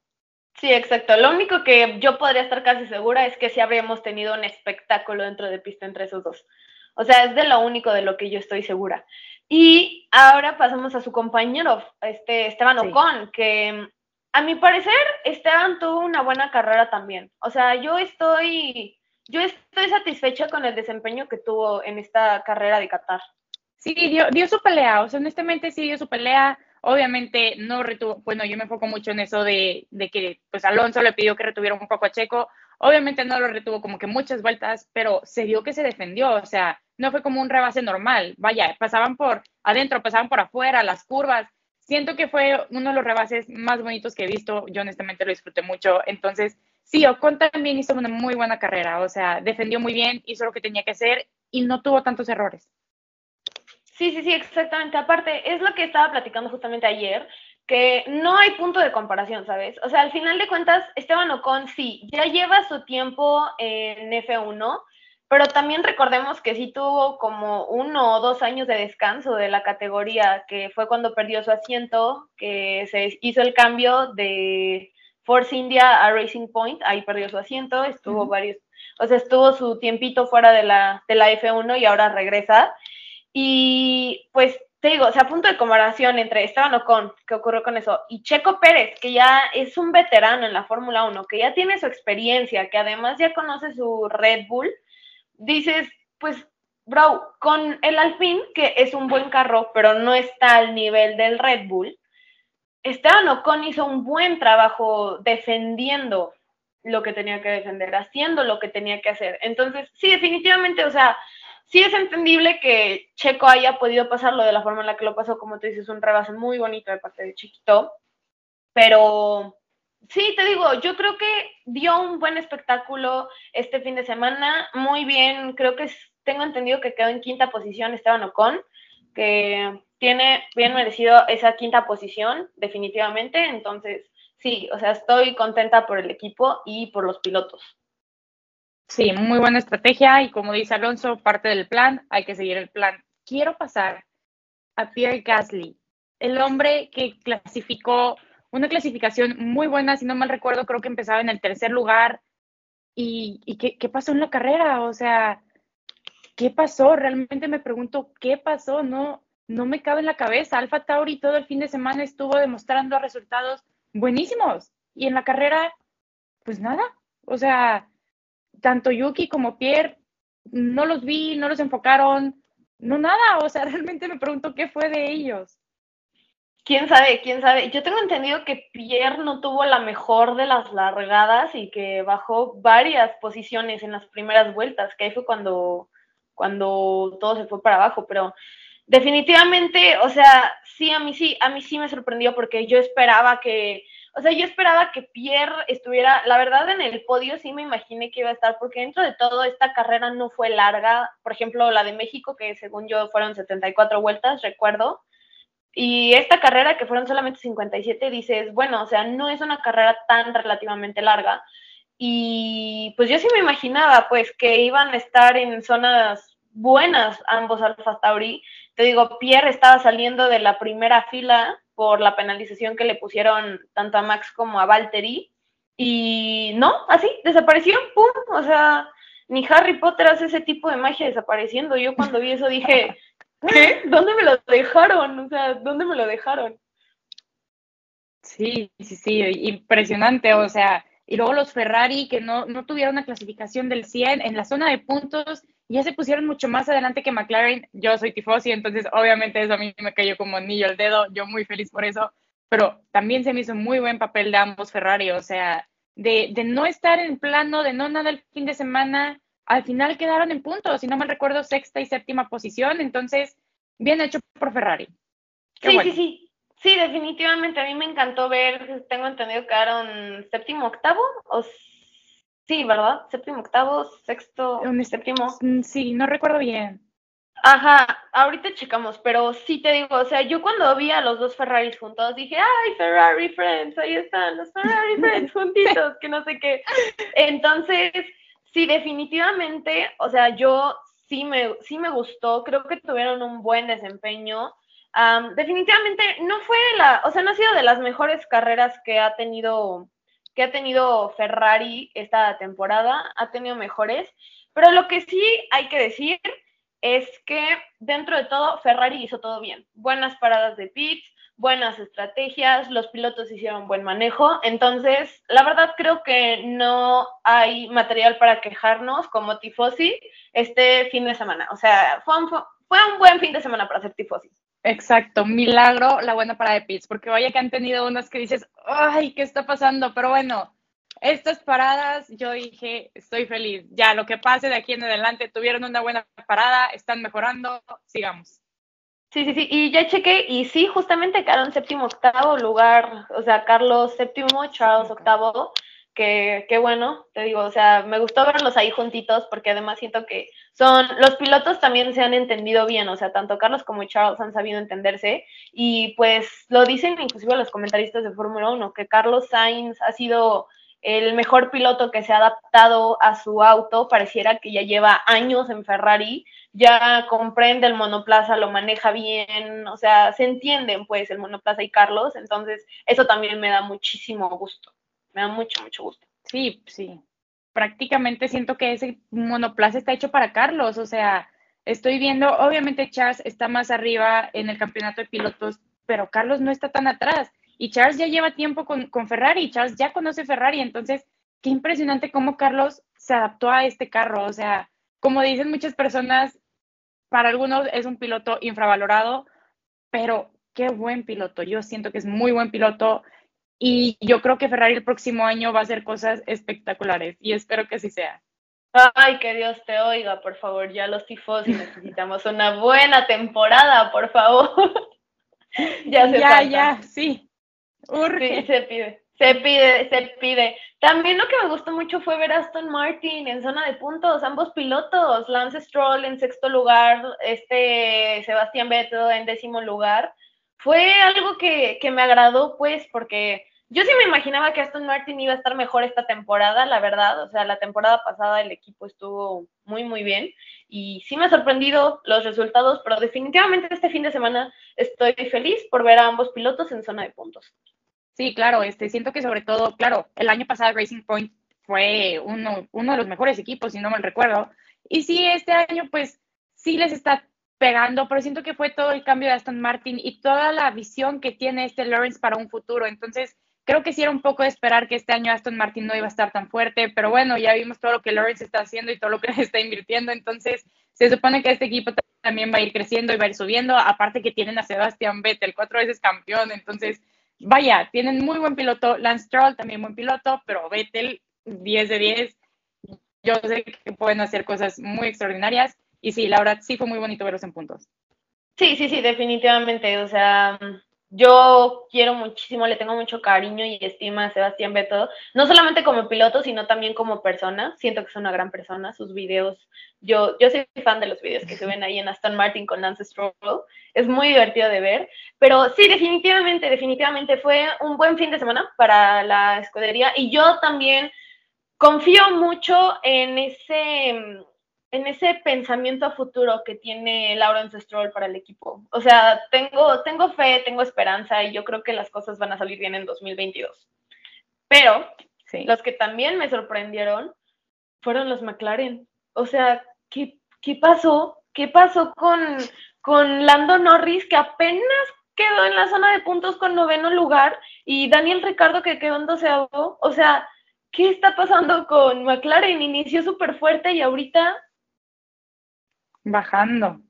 S4: Sí, exacto. Lo único que yo podría estar casi segura es que sí habríamos tenido un espectáculo dentro de pista entre esos dos. O sea, es de lo único de lo que yo estoy segura. Y ahora pasamos a su compañero, este Esteban
S6: Sí.
S4: Ocon, que a mi parecer Esteban tuvo una buena carrera también. O sea, yo estoy, yo estoy satisfecha con el desempeño que tuvo en esta carrera de Qatar.
S6: Sí, dio, dio su pelea, o sea, honestamente sí dio su pelea. Obviamente no retuvo, bueno, yo me enfoco mucho en eso de, de que pues Alonso le pidió que retuviera un poco a Checo. Obviamente no lo retuvo como que muchas vueltas, pero se vio que se defendió, o sea, no fue como un rebase normal. Vaya, pasaban por adentro, pasaban por afuera, las curvas. Siento que fue uno de los rebases más bonitos que he visto. Yo honestamente lo disfruté mucho. Entonces, sí, Ocon también hizo una muy buena carrera, o sea, defendió muy bien, hizo lo que tenía que hacer y no tuvo tantos errores.
S4: Sí, sí, sí, exactamente. Aparte, es lo que estaba platicando justamente ayer, que no hay punto de comparación, ¿sabes? O sea, al final de cuentas, Esteban Ocon sí, ya lleva su tiempo en F1, pero también recordemos que sí tuvo como uno o dos años de descanso de la categoría, que fue cuando perdió su asiento, que se hizo el cambio de Force India a Racing Point, ahí perdió su asiento, estuvo
S6: Ujú.
S4: varios, o sea, estuvo su tiempito fuera de la, de la F1 y ahora regresa. Y pues te digo, o sea, punto de comparación entre Esteban Ocon, que ocurrió con eso, y Checo Pérez, que ya es un veterano en la Fórmula 1, que ya tiene su experiencia, que además ya conoce su Red Bull, dices, pues, bro, con el Alpine, que es un buen carro, pero no está al nivel del Red Bull, Esteban Ocon hizo un buen trabajo defendiendo lo que tenía que defender, haciendo lo que tenía que hacer. Entonces, sí, definitivamente, o sea, sí es entendible que Checo haya podido pasarlo de la forma en la que lo pasó, como tú dices, un rebase muy bonito de parte de Chiquito, pero sí, te digo, yo creo que dio un buen espectáculo este fin de semana, muy bien, creo que tengo entendido que quedó en quinta posición Esteban Ocon, que tiene bien merecido esa quinta posición, definitivamente, entonces sí, o sea, estoy contenta por el equipo y por los pilotos.
S6: Sí, muy buena estrategia y como dice Alonso, parte del plan, hay que seguir el plan. Quiero pasar a Pierre Gasly, el hombre que clasificó una clasificación muy buena, si no mal recuerdo, creo que empezaba en el tercer lugar. ¿Y, qué pasó en la carrera? O sea, ¿qué pasó? Realmente me pregunto, ¿qué pasó? No, no me cabe en la cabeza. Alfa Tauri todo el fin de semana estuvo demostrando resultados buenísimos. Y en la carrera, pues nada. O sea, tanto Yuki como Pierre, no los vi, no los enfocaron, no nada, o sea, realmente me pregunto qué fue de ellos.
S4: ¿Quién sabe? ¿Quién sabe? Yo tengo entendido que Pierre no tuvo la mejor de las largadas y que bajó varias posiciones en las primeras vueltas, que ahí fue cuando, cuando todo se fue para abajo, pero definitivamente, o sea, sí, a mí sí, a mí sí me sorprendió porque yo esperaba que o sea, yo esperaba que Pierre estuviera, la verdad, en el podio sí me imaginé que iba a estar, porque dentro de todo esta carrera no fue larga. Por ejemplo, la de México, que según yo fueron 74 vueltas, recuerdo. Y esta carrera, que fueron solamente 57, dices, bueno, o sea, no es una carrera tan relativamente larga. Y pues yo sí me imaginaba, pues, que iban a estar en zonas buenas ambos Alfa Tauri. Te digo, Pierre estaba saliendo de la primera fila por la penalización que le pusieron tanto a Max como a Valtteri. Y no, así, desapareció, ¡pum! O sea, ni Harry Potter hace ese tipo de magia desapareciendo. Yo cuando vi eso dije, ¿qué? ¿Dónde me lo dejaron? O sea, ¿dónde me lo dejaron?
S6: Sí, sí, sí, impresionante. O sea, y luego los Ferrari que no, no tuvieron una clasificación del 100 en la zona de puntos ya se pusieron mucho más adelante que McLaren. Yo soy tifosi, entonces obviamente eso a mí me cayó como anillo al dedo. Yo muy feliz por eso. Pero también se me hizo muy buen papel de ambos Ferrari. O sea, de, de no estar en plano, de no nada el fin de semana, al final quedaron en puntos. Si no mal recuerdo, sexta y séptima posición. Entonces, bien hecho por Ferrari.
S4: sí, sí, sí. Sí, definitivamente. A mí me encantó ver, tengo entendido que quedaron séptimo, octavo o Sí, ¿verdad? Séptimo, octavo, sexto, séptimo.
S6: Mm, sí, no recuerdo bien.
S4: Ajá, ahorita checamos, pero sí te digo, o sea, yo cuando vi a los dos Ferraris juntos dije, ay, Ferrari Friends, ahí están los Ferrari Friends juntitos, que no sé qué. Entonces, sí, definitivamente, o sea, yo sí me, sí me gustó, creo que tuvieron un buen desempeño. Definitivamente no fue la, o sea, no ha sido de las mejores carreras que ha tenido que ha tenido Ferrari esta temporada, ha tenido mejores, pero lo que sí hay que decir es que dentro de todo Ferrari hizo todo bien. Buenas paradas de pits, buenas estrategias, los pilotos hicieron buen manejo, entonces la verdad creo que no hay material para quejarnos como tifosi este fin de semana. O sea, fue un, fue un buen fin de semana para ser tifosi.
S6: Exacto, milagro la buena para de pits, porque vaya que han tenido unas que dices, ay, ¿qué está pasando? Pero bueno, estas paradas, yo dije, estoy feliz. Ya, lo que pase de aquí en adelante, tuvieron una buena parada, están mejorando, sigamos.
S4: Sí, sí, sí, y ya chequé, y sí, justamente quedaron séptimo, octavo lugar, o sea, Carlos séptimo, Charles octavo, que, qué bueno, te digo, o sea, me gustó verlos ahí juntitos porque además siento que son, los pilotos también se han entendido bien, o sea, tanto Carlos como Charles han sabido entenderse y pues lo dicen inclusive los comentaristas de Fórmula 1, que Carlos Sainz ha sido el mejor piloto que se ha adaptado a su auto, pareciera que ya lleva años en Ferrari, ya comprende el monoplaza, lo maneja bien, o sea, se entienden pues el monoplaza y Carlos, entonces eso también me da muchísimo gusto me da mucho, mucho gusto.
S6: Sí, sí. Prácticamente siento que ese monoplaza está hecho para Carlos, o sea, estoy viendo, obviamente Charles está más arriba en el campeonato de pilotos, pero Carlos no está tan atrás. Y Charles ya lleva tiempo con, con Ferrari, Charles ya conoce Ferrari, entonces qué impresionante cómo Carlos se adaptó a este carro. O sea, como dicen muchas personas, para algunos es un piloto infravalorado, pero qué buen piloto. Yo siento que es muy buen piloto y yo creo que Ferrari el próximo año va a hacer cosas espectaculares y espero que así sea.
S4: Ay, que Dios te oiga, por favor, ya los tifos y necesitamos una buena temporada, por favor.
S6: ya se Ya, ya, sí. Urge.
S4: Sí, se pide. Se pide, se pide. También lo que me gustó mucho fue ver a Aston Martin en zona de puntos, ambos pilotos, Lance Stroll en sexto lugar, este Sebastián Vettel en décimo lugar. Fue algo que, que me agradó, pues, porque yo sí me imaginaba que Aston Martin iba a estar mejor esta temporada, la verdad. O sea, la temporada pasada el equipo estuvo muy, muy bien. Y sí me ha sorprendido los resultados, pero definitivamente este fin de semana estoy feliz por ver a ambos pilotos en zona de puntos.
S6: Sí, claro, este, siento que sobre todo, claro, el año pasado Racing Point fue uno, uno de los mejores equipos, si no me recuerdo. Y sí, este año pues sí les está pegando, pero siento que fue todo el cambio de Aston Martin y toda la visión que tiene este Lawrence para un futuro. Entonces, creo que sí era un poco de esperar que este año Aston Martin no iba a estar tan fuerte, pero bueno, ya vimos todo lo que Lawrence está haciendo y todo lo que está invirtiendo. Entonces, se supone que este equipo también va a ir creciendo y va a ir subiendo. Aparte que tienen a Sebastián Vettel, cuatro veces campeón. Entonces, vaya, tienen muy buen piloto, Lance Stroll también buen piloto, pero Vettel 10 de 10. Yo sé que pueden hacer cosas muy extraordinarias y sí, la verdad sí fue muy bonito verlos en puntos.
S4: Sí, sí, sí, definitivamente. O sea, yo quiero muchísimo, le tengo mucho cariño y estima a Sebastián Vettel, no solamente como piloto, sino también como persona. Siento que es una gran persona, sus videos, yo, yo soy fan de los videos que se ven ahí en Aston Martin con Lance Stroll, es muy divertido de ver, pero sí, definitivamente, definitivamente fue un buen fin de semana para la escudería. Y yo también confío mucho en ese en ese pensamiento a futuro que tiene Lawrence Stroll para el equipo. O sea, tengo, tengo fe, tengo esperanza y yo creo que las cosas van a salir bien en 2022. Pero los que también me sorprendieron fueron los McLaren. O sea, ¿qué, qué pasó? ¿Qué pasó con, con Lando Norris que apenas quedó en la zona de puntos con noveno lugar y Daniel Ricardo que quedó en doceavo? O sea, ¿qué está pasando con McLaren? Inició súper fuerte y ahorita
S6: Bajando.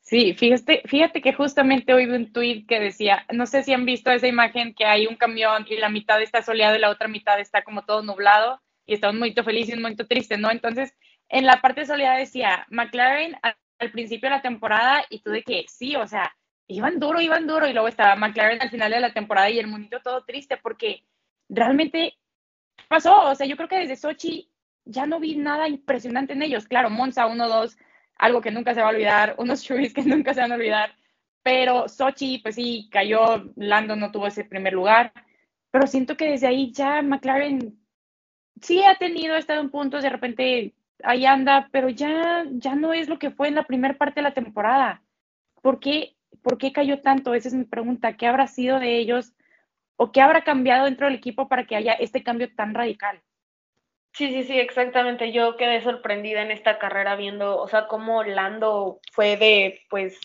S6: Sí, fíjate, fíjate que justamente hoy vi un tweet que decía, no sé si han visto esa imagen que hay un camión y la mitad está soleado y la otra mitad está como todo nublado y está un momento feliz y un momento triste, ¿no? Entonces, en la parte soleada decía McLaren al, principio de la temporada y tú de que sí, o sea, iban duro, iban duro y luego estaba McLaren al final de la temporada y el monito todo triste porque realmente pasó, o sea, yo creo que desde Sochi ya no vi nada impresionante en ellos. Claro, Monza 1-2 algo que nunca se va a olvidar, unos chubis que nunca se van a olvidar. Pero Sochi, pues sí, cayó, Lando no tuvo ese primer lugar, pero siento que desde ahí ya McLaren sí ha tenido, ha estado en puntos, de repente ahí anda, pero ya, ya no es lo que fue en la primera parte de la temporada. ¿Por qué, ¿Por qué cayó tanto? Esa es mi pregunta. ¿Qué habrá sido de ellos o qué habrá cambiado dentro del equipo para que haya este cambio tan radical?
S4: Sí, sí, sí, exactamente. Yo quedé sorprendida en esta carrera viendo, o sea, cómo Lando fue de, pues,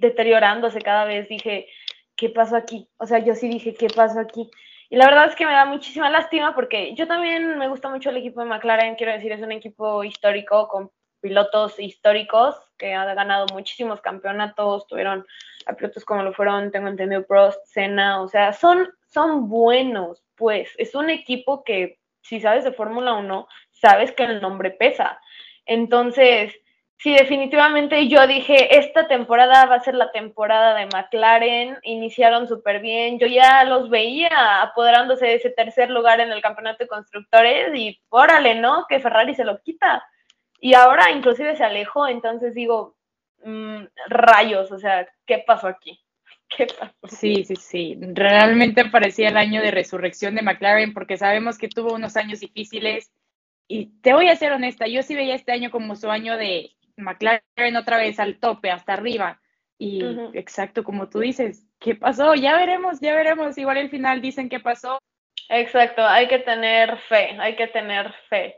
S4: deteriorándose cada vez. Dije, ¿qué pasó aquí? O sea, yo sí dije, ¿qué pasó aquí? Y la verdad es que me da muchísima lástima porque yo también me gusta mucho el equipo de McLaren, quiero decir, es un equipo histórico con pilotos históricos que ha ganado muchísimos campeonatos, tuvieron a pilotos como lo fueron, tengo entendido, Prost, Senna, o sea, son, son buenos, pues, es un equipo que si sabes de Fórmula 1, sabes que el nombre pesa. Entonces, sí, definitivamente yo dije, esta temporada va a ser la temporada de McLaren, iniciaron súper bien, yo ya los veía apoderándose de ese tercer lugar en el campeonato de constructores y órale, ¿no? Que Ferrari se lo quita. Y ahora inclusive se alejó, entonces digo, mm, rayos, o sea, ¿qué pasó aquí? ¿Qué pasó?
S6: Sí, sí, sí. Realmente parecía el año de resurrección de McLaren porque sabemos que tuvo unos años difíciles. Y te voy a ser honesta, yo sí veía este año como su año de McLaren otra vez al tope, hasta arriba. Y exacto como tú dices, ¿qué pasó? Ya veremos, ya veremos. Igual al final dicen qué pasó.
S4: Exacto, hay que tener fe, hay que tener fe.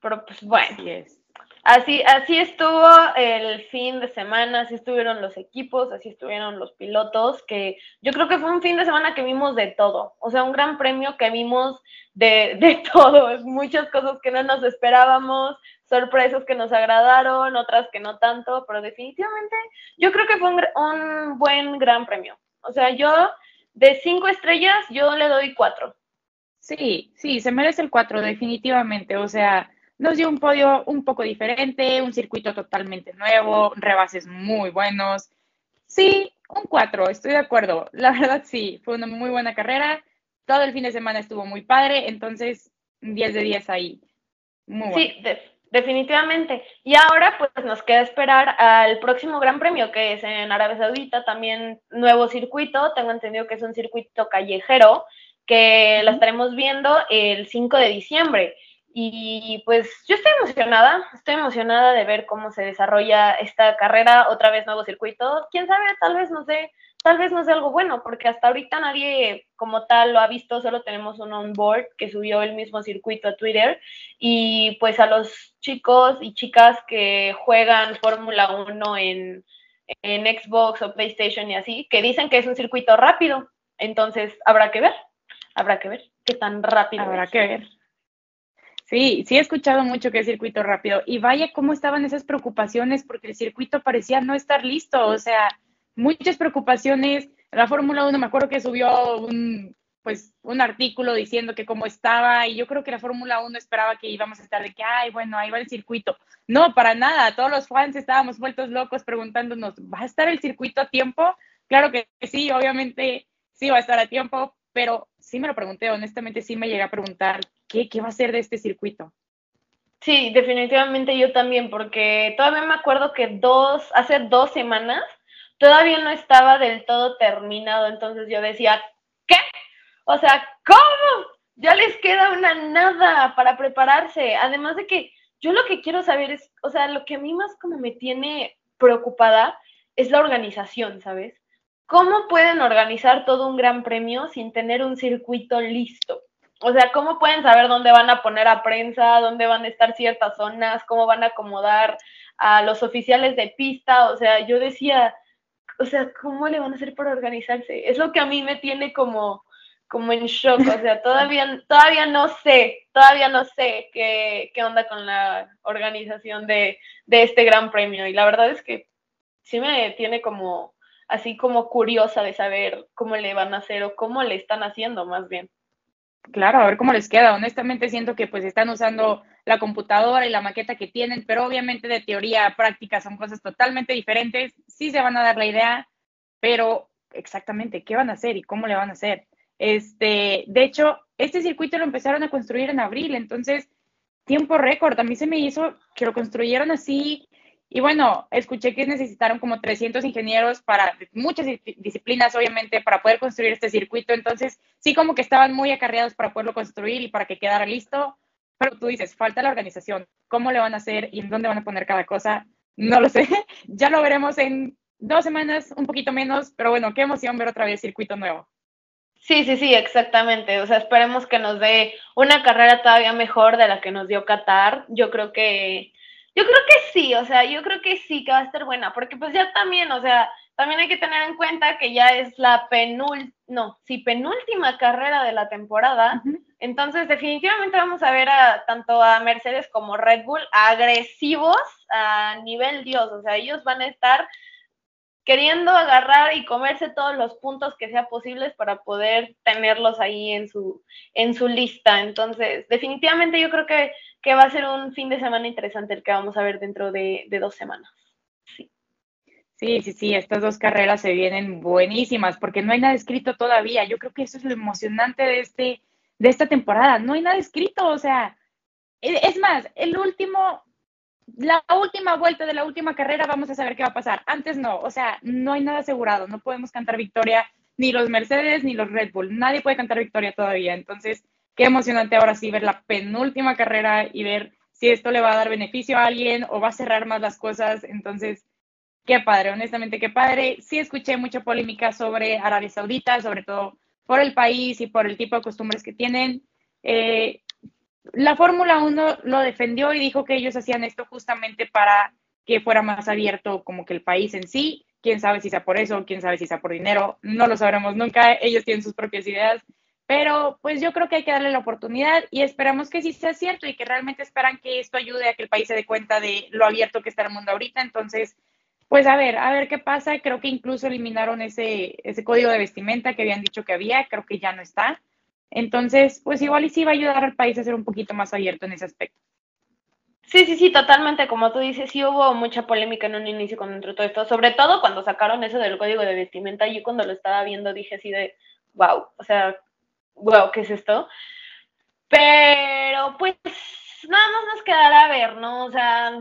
S4: Pero pues bueno.
S6: es.
S4: Así, así estuvo el fin de semana, así estuvieron los equipos, así estuvieron los pilotos, que yo creo que fue un fin de semana que vimos de todo, o sea, un gran premio que vimos de, de todo, muchas cosas que no nos esperábamos, sorpresas que nos agradaron, otras que no tanto, pero definitivamente yo creo que fue un, un buen gran premio. O sea, yo de cinco estrellas, yo le doy cuatro.
S6: Sí, sí, se merece el cuatro, definitivamente. O sea, nos dio un podio un poco diferente, un circuito totalmente nuevo, rebases muy buenos. Sí, un 4, estoy de acuerdo. La verdad sí, fue una muy buena carrera. Todo el fin de semana estuvo muy padre, entonces 10 de 10 ahí. Muy bueno.
S4: Sí, de- definitivamente. Y ahora pues nos queda esperar al próximo Gran Premio que es en Arabia Saudita, también nuevo circuito, tengo entendido que es un circuito callejero que lo estaremos viendo el 5 de diciembre. Y pues yo estoy emocionada, estoy emocionada de ver cómo se desarrolla esta carrera, otra vez nuevo circuito. Quién sabe, tal vez no sé, tal vez no sea algo bueno, porque hasta ahorita nadie como tal lo ha visto, solo tenemos un onboard que subió el mismo circuito a Twitter y pues a los chicos y chicas que juegan Fórmula 1 en, en Xbox o PlayStation y así, que dicen que es un circuito rápido, entonces habrá que ver, habrá que ver qué tan rápido
S6: Habrá
S4: es.
S6: que ver. Sí, sí he escuchado mucho que es circuito rápido. Y vaya cómo estaban esas preocupaciones porque el circuito parecía no estar listo. O sea, muchas preocupaciones. La Fórmula 1 me acuerdo que subió un, pues, un artículo diciendo que cómo estaba y yo creo que la Fórmula 1 esperaba que íbamos a estar de que, ay, bueno, ahí va el circuito. No, para nada. Todos los fans estábamos vueltos locos preguntándonos, ¿va a estar el circuito a tiempo? Claro que sí, obviamente sí va a estar a tiempo, pero sí me lo pregunté, honestamente sí me llegué a preguntar qué, va a ser de este circuito.
S4: Sí, definitivamente yo también, porque todavía me acuerdo que dos, hace dos semanas, todavía no estaba del todo terminado, entonces yo decía, ¿qué? O sea, ¿cómo? Ya les queda una nada para prepararse. Además de que yo lo que quiero saber es, o sea, lo que a mí más como me tiene preocupada es la organización, ¿sabes? ¿Cómo pueden organizar todo un gran premio sin tener un circuito listo? O sea, ¿cómo pueden saber dónde van a poner a prensa, dónde van a estar ciertas zonas, cómo van a acomodar a los oficiales de pista? O sea, yo decía, o sea, ¿cómo le van a hacer para organizarse? Es lo que a mí me tiene como, como en shock. O sea, todavía, todavía no sé, todavía no sé qué, qué onda con la organización de, de este gran premio. Y la verdad es que sí me tiene como así como curiosa de saber cómo le van a hacer o cómo le están haciendo más bien.
S6: Claro, a ver cómo les queda. Honestamente siento que pues están usando la computadora y la maqueta que tienen, pero obviamente de teoría a práctica son cosas totalmente diferentes. Sí se van a dar la idea, pero exactamente qué van a hacer y cómo le van a hacer. Este, de hecho, este circuito lo empezaron a construir en abril, entonces tiempo récord. A mí se me hizo que lo construyeron así y bueno, escuché que necesitaron como 300 ingenieros para muchas disciplinas, obviamente, para poder construir este circuito. Entonces, sí como que estaban muy acarreados para poderlo construir y para que quedara listo. Pero tú dices, falta la organización. ¿Cómo le van a hacer y en dónde van a poner cada cosa? No lo sé. Ya lo veremos en dos semanas, un poquito menos. Pero bueno, qué emoción ver otra vez circuito nuevo.
S4: Sí, sí, sí, exactamente. O sea, esperemos que nos dé una carrera todavía mejor de la que nos dio Qatar. Yo creo que yo creo que sí, o sea, yo creo que sí que va a estar buena, porque pues ya también, o sea, también hay que tener en cuenta que ya es la penúltima, no, sí, penúltima carrera de la temporada, uh -huh. entonces definitivamente vamos a ver a tanto a Mercedes como Red Bull agresivos a nivel Dios, o sea, ellos van a estar queriendo agarrar y comerse todos los puntos que sea posibles para poder tenerlos ahí en su, en su lista. Entonces, definitivamente yo creo que, que va a ser un fin de semana interesante el que vamos a ver dentro de, de dos semanas. Sí.
S6: Sí, sí, sí, estas dos carreras se vienen buenísimas porque no hay nada escrito todavía. Yo creo que eso es lo emocionante de, este, de esta temporada. No hay nada escrito, o sea, e, es más, el último, la última vuelta de la última carrera vamos a saber qué va a pasar. Antes no, o sea, no hay nada asegurado. No podemos cantar victoria ni los Mercedes ni los Red Bull. Nadie puede cantar victoria todavía. Entonces, qué emocionante ahora sí ver la penúltima carrera y ver si esto le va a dar beneficio a alguien o va a cerrar más las cosas. Entonces, qué padre, honestamente, qué padre. Sí escuché mucha polémica sobre Arabia Saudita, sobre todo por el país y por el tipo de costumbres que tienen. Eh, la Fórmula 1 lo defendió y dijo que ellos hacían esto justamente para que fuera más abierto como que el país en sí. Quién sabe si sea por eso, quién sabe si sea por dinero, no lo sabremos nunca, ellos tienen sus propias ideas, pero pues yo creo que hay que darle la oportunidad y esperamos que sí sea cierto y que realmente esperan que esto ayude a que el país se dé cuenta de lo abierto que está el mundo ahorita. Entonces, pues a ver, a ver qué pasa. Creo que incluso eliminaron ese, ese código de vestimenta que habían dicho que había, creo que ya no está. Entonces, pues igual y sí va a ayudar al país a ser un poquito más abierto en ese aspecto.
S4: Sí, sí, sí, totalmente. Como tú dices, sí hubo mucha polémica en un inicio con todo esto, sobre todo cuando sacaron eso del código de vestimenta. Yo cuando lo estaba viendo dije así de, wow, o sea, wow, ¿qué es esto? Pero pues nada más nos quedará ver, ¿no? O sea,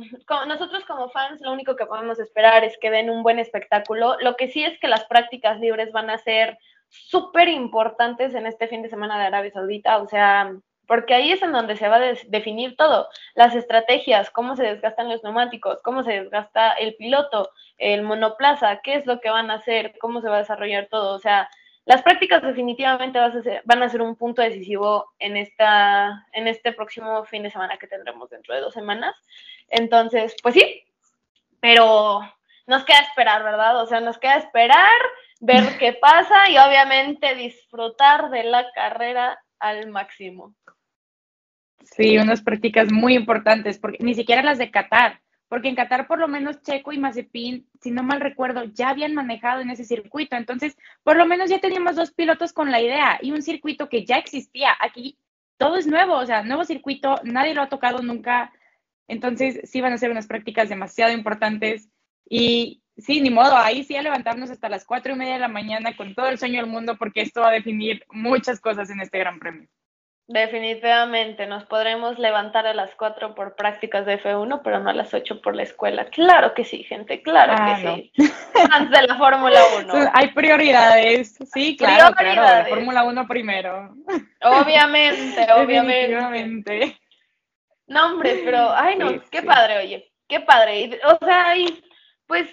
S4: nosotros como fans lo único que podemos esperar es que den un buen espectáculo. Lo que sí es que las prácticas libres van a ser súper importantes en este fin de semana de Arabia Saudita, o sea, porque ahí es en donde se va a definir todo, las estrategias, cómo se desgastan los neumáticos, cómo se desgasta el piloto, el monoplaza, qué es lo que van a hacer, cómo se va a desarrollar todo, o sea, las prácticas definitivamente van a ser un punto decisivo en, esta, en este próximo fin de semana que tendremos dentro de dos semanas. Entonces, pues sí, pero nos queda esperar, ¿verdad? O sea, nos queda esperar, ver qué pasa y obviamente disfrutar de la carrera al máximo.
S6: Sí, unas prácticas muy importantes, porque ni siquiera las de Qatar, porque en Qatar por lo menos Checo y Mazepin, si no mal recuerdo, ya habían manejado en ese circuito, entonces por lo menos ya teníamos dos pilotos con la idea y un circuito que ya existía. Aquí todo es nuevo, o sea, nuevo circuito, nadie lo ha tocado nunca, entonces sí van a ser unas prácticas demasiado importantes y sí, ni modo, ahí sí a levantarnos hasta las cuatro y media de la mañana con todo el sueño del mundo porque esto va a definir muchas cosas en este Gran Premio.
S4: Definitivamente, nos podremos levantar a las 4 por prácticas de F1, pero no a las 8 por la escuela. Claro que sí, gente, claro que ah, sí. Antes de la Fórmula 1.
S6: Hay prioridades, sí, claro, claro, la Fórmula 1 primero.
S4: Obviamente, obviamente. No, hombre, pero, ay no, qué padre, oye, qué padre. O sea, y, pues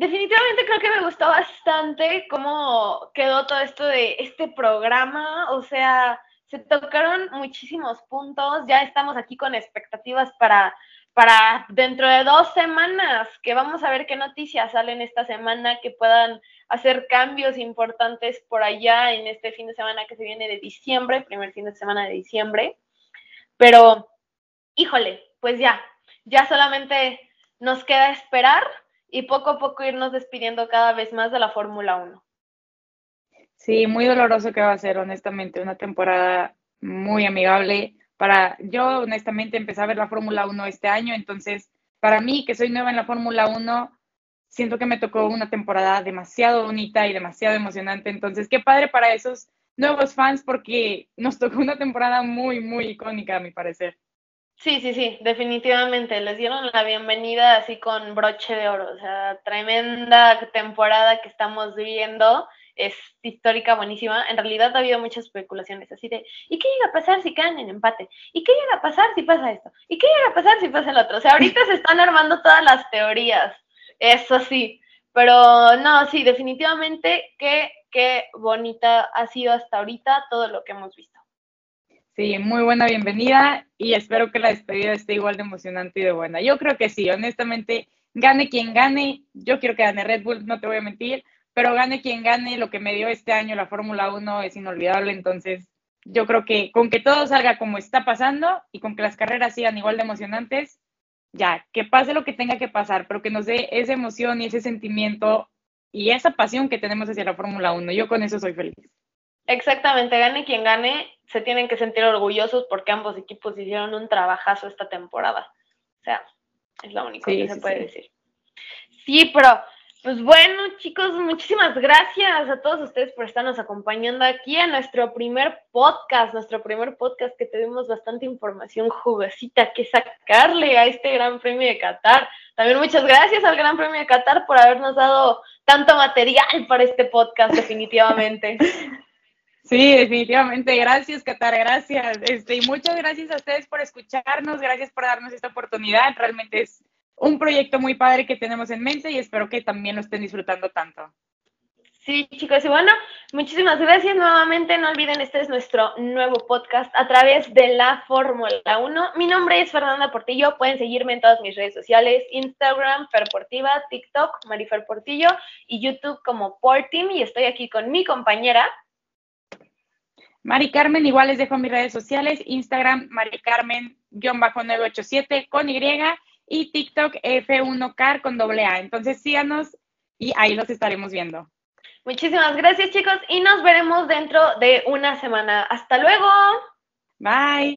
S4: definitivamente creo que me gustó bastante cómo quedó todo esto de este programa, o sea se tocaron muchísimos puntos, ya estamos aquí con expectativas para, para dentro de dos semanas, que vamos a ver qué noticias salen esta semana, que puedan hacer cambios importantes por allá en este fin de semana que se viene de diciembre, primer fin de semana de diciembre. Pero, híjole, pues ya, ya solamente nos queda esperar y poco a poco irnos despidiendo cada vez más de la Fórmula 1.
S6: Sí, muy doloroso que va a ser, honestamente, una temporada muy amigable. Para yo, honestamente, empecé a ver la Fórmula 1 este año, entonces, para mí, que soy nueva en la Fórmula 1, siento que me tocó una temporada demasiado bonita y demasiado emocionante. Entonces, qué padre para esos nuevos fans, porque nos tocó una temporada muy, muy icónica, a mi parecer.
S4: Sí, sí, sí, definitivamente. Les dieron la bienvenida así con broche de oro. O sea, tremenda temporada que estamos viviendo es histórica, buenísima. En realidad ha habido muchas especulaciones así de, ¿y qué llega a pasar si caen en empate? ¿Y qué llega a pasar si pasa esto? ¿Y qué llega a pasar si pasa el otro? O sea, ahorita se están armando todas las teorías, eso sí, pero no, sí, definitivamente qué, qué bonita ha sido hasta ahorita todo lo que hemos visto.
S6: Sí, muy buena bienvenida y espero que la despedida esté igual de emocionante y de buena. Yo creo que sí, honestamente, gane quien gane, yo quiero que gane Red Bull, no te voy a mentir, pero gane quien gane, lo que me dio este año la Fórmula 1 es inolvidable, entonces yo creo que con que todo salga como está pasando y con que las carreras sigan igual de emocionantes, ya, que pase lo que tenga que pasar, pero que nos dé esa emoción y ese sentimiento y esa pasión que tenemos hacia la Fórmula 1. Yo con eso soy feliz.
S4: Exactamente, gane quien gane, se tienen que sentir orgullosos porque ambos equipos hicieron un trabajazo esta temporada. O sea, es lo único que se puede decir. Sí, pero pues bueno, chicos, muchísimas gracias a todos ustedes por estarnos acompañando aquí a nuestro primer podcast, nuestro primer podcast que tuvimos bastante información jugosita que sacarle a este Gran Premio de Qatar. También muchas gracias al Gran Premio de Qatar por habernos dado tanto material para este podcast, definitivamente.
S6: Sí, definitivamente. Gracias, Qatar, gracias. Este, y muchas gracias a ustedes por escucharnos, gracias por darnos esta oportunidad. Realmente es un proyecto muy padre que tenemos en mente y espero que también lo estén disfrutando tanto.
S4: Sí, chicos, y bueno, muchísimas gracias nuevamente. No olviden, este es nuestro nuevo podcast a través de la Fórmula 1. Mi nombre es Fernanda Portillo. Pueden seguirme en todas mis redes sociales: Instagram, Ferportiva, TikTok, Marifer Portillo y YouTube como Portim. Y estoy aquí con mi compañera.
S6: Mari Carmen, igual les dejo mis redes sociales: Instagram, Mari Carmen-987 con Y y TikTok F1Car con doble A. Entonces síganos y ahí los estaremos viendo.
S4: Muchísimas gracias chicos y nos veremos dentro de una semana. Hasta luego.
S6: Bye.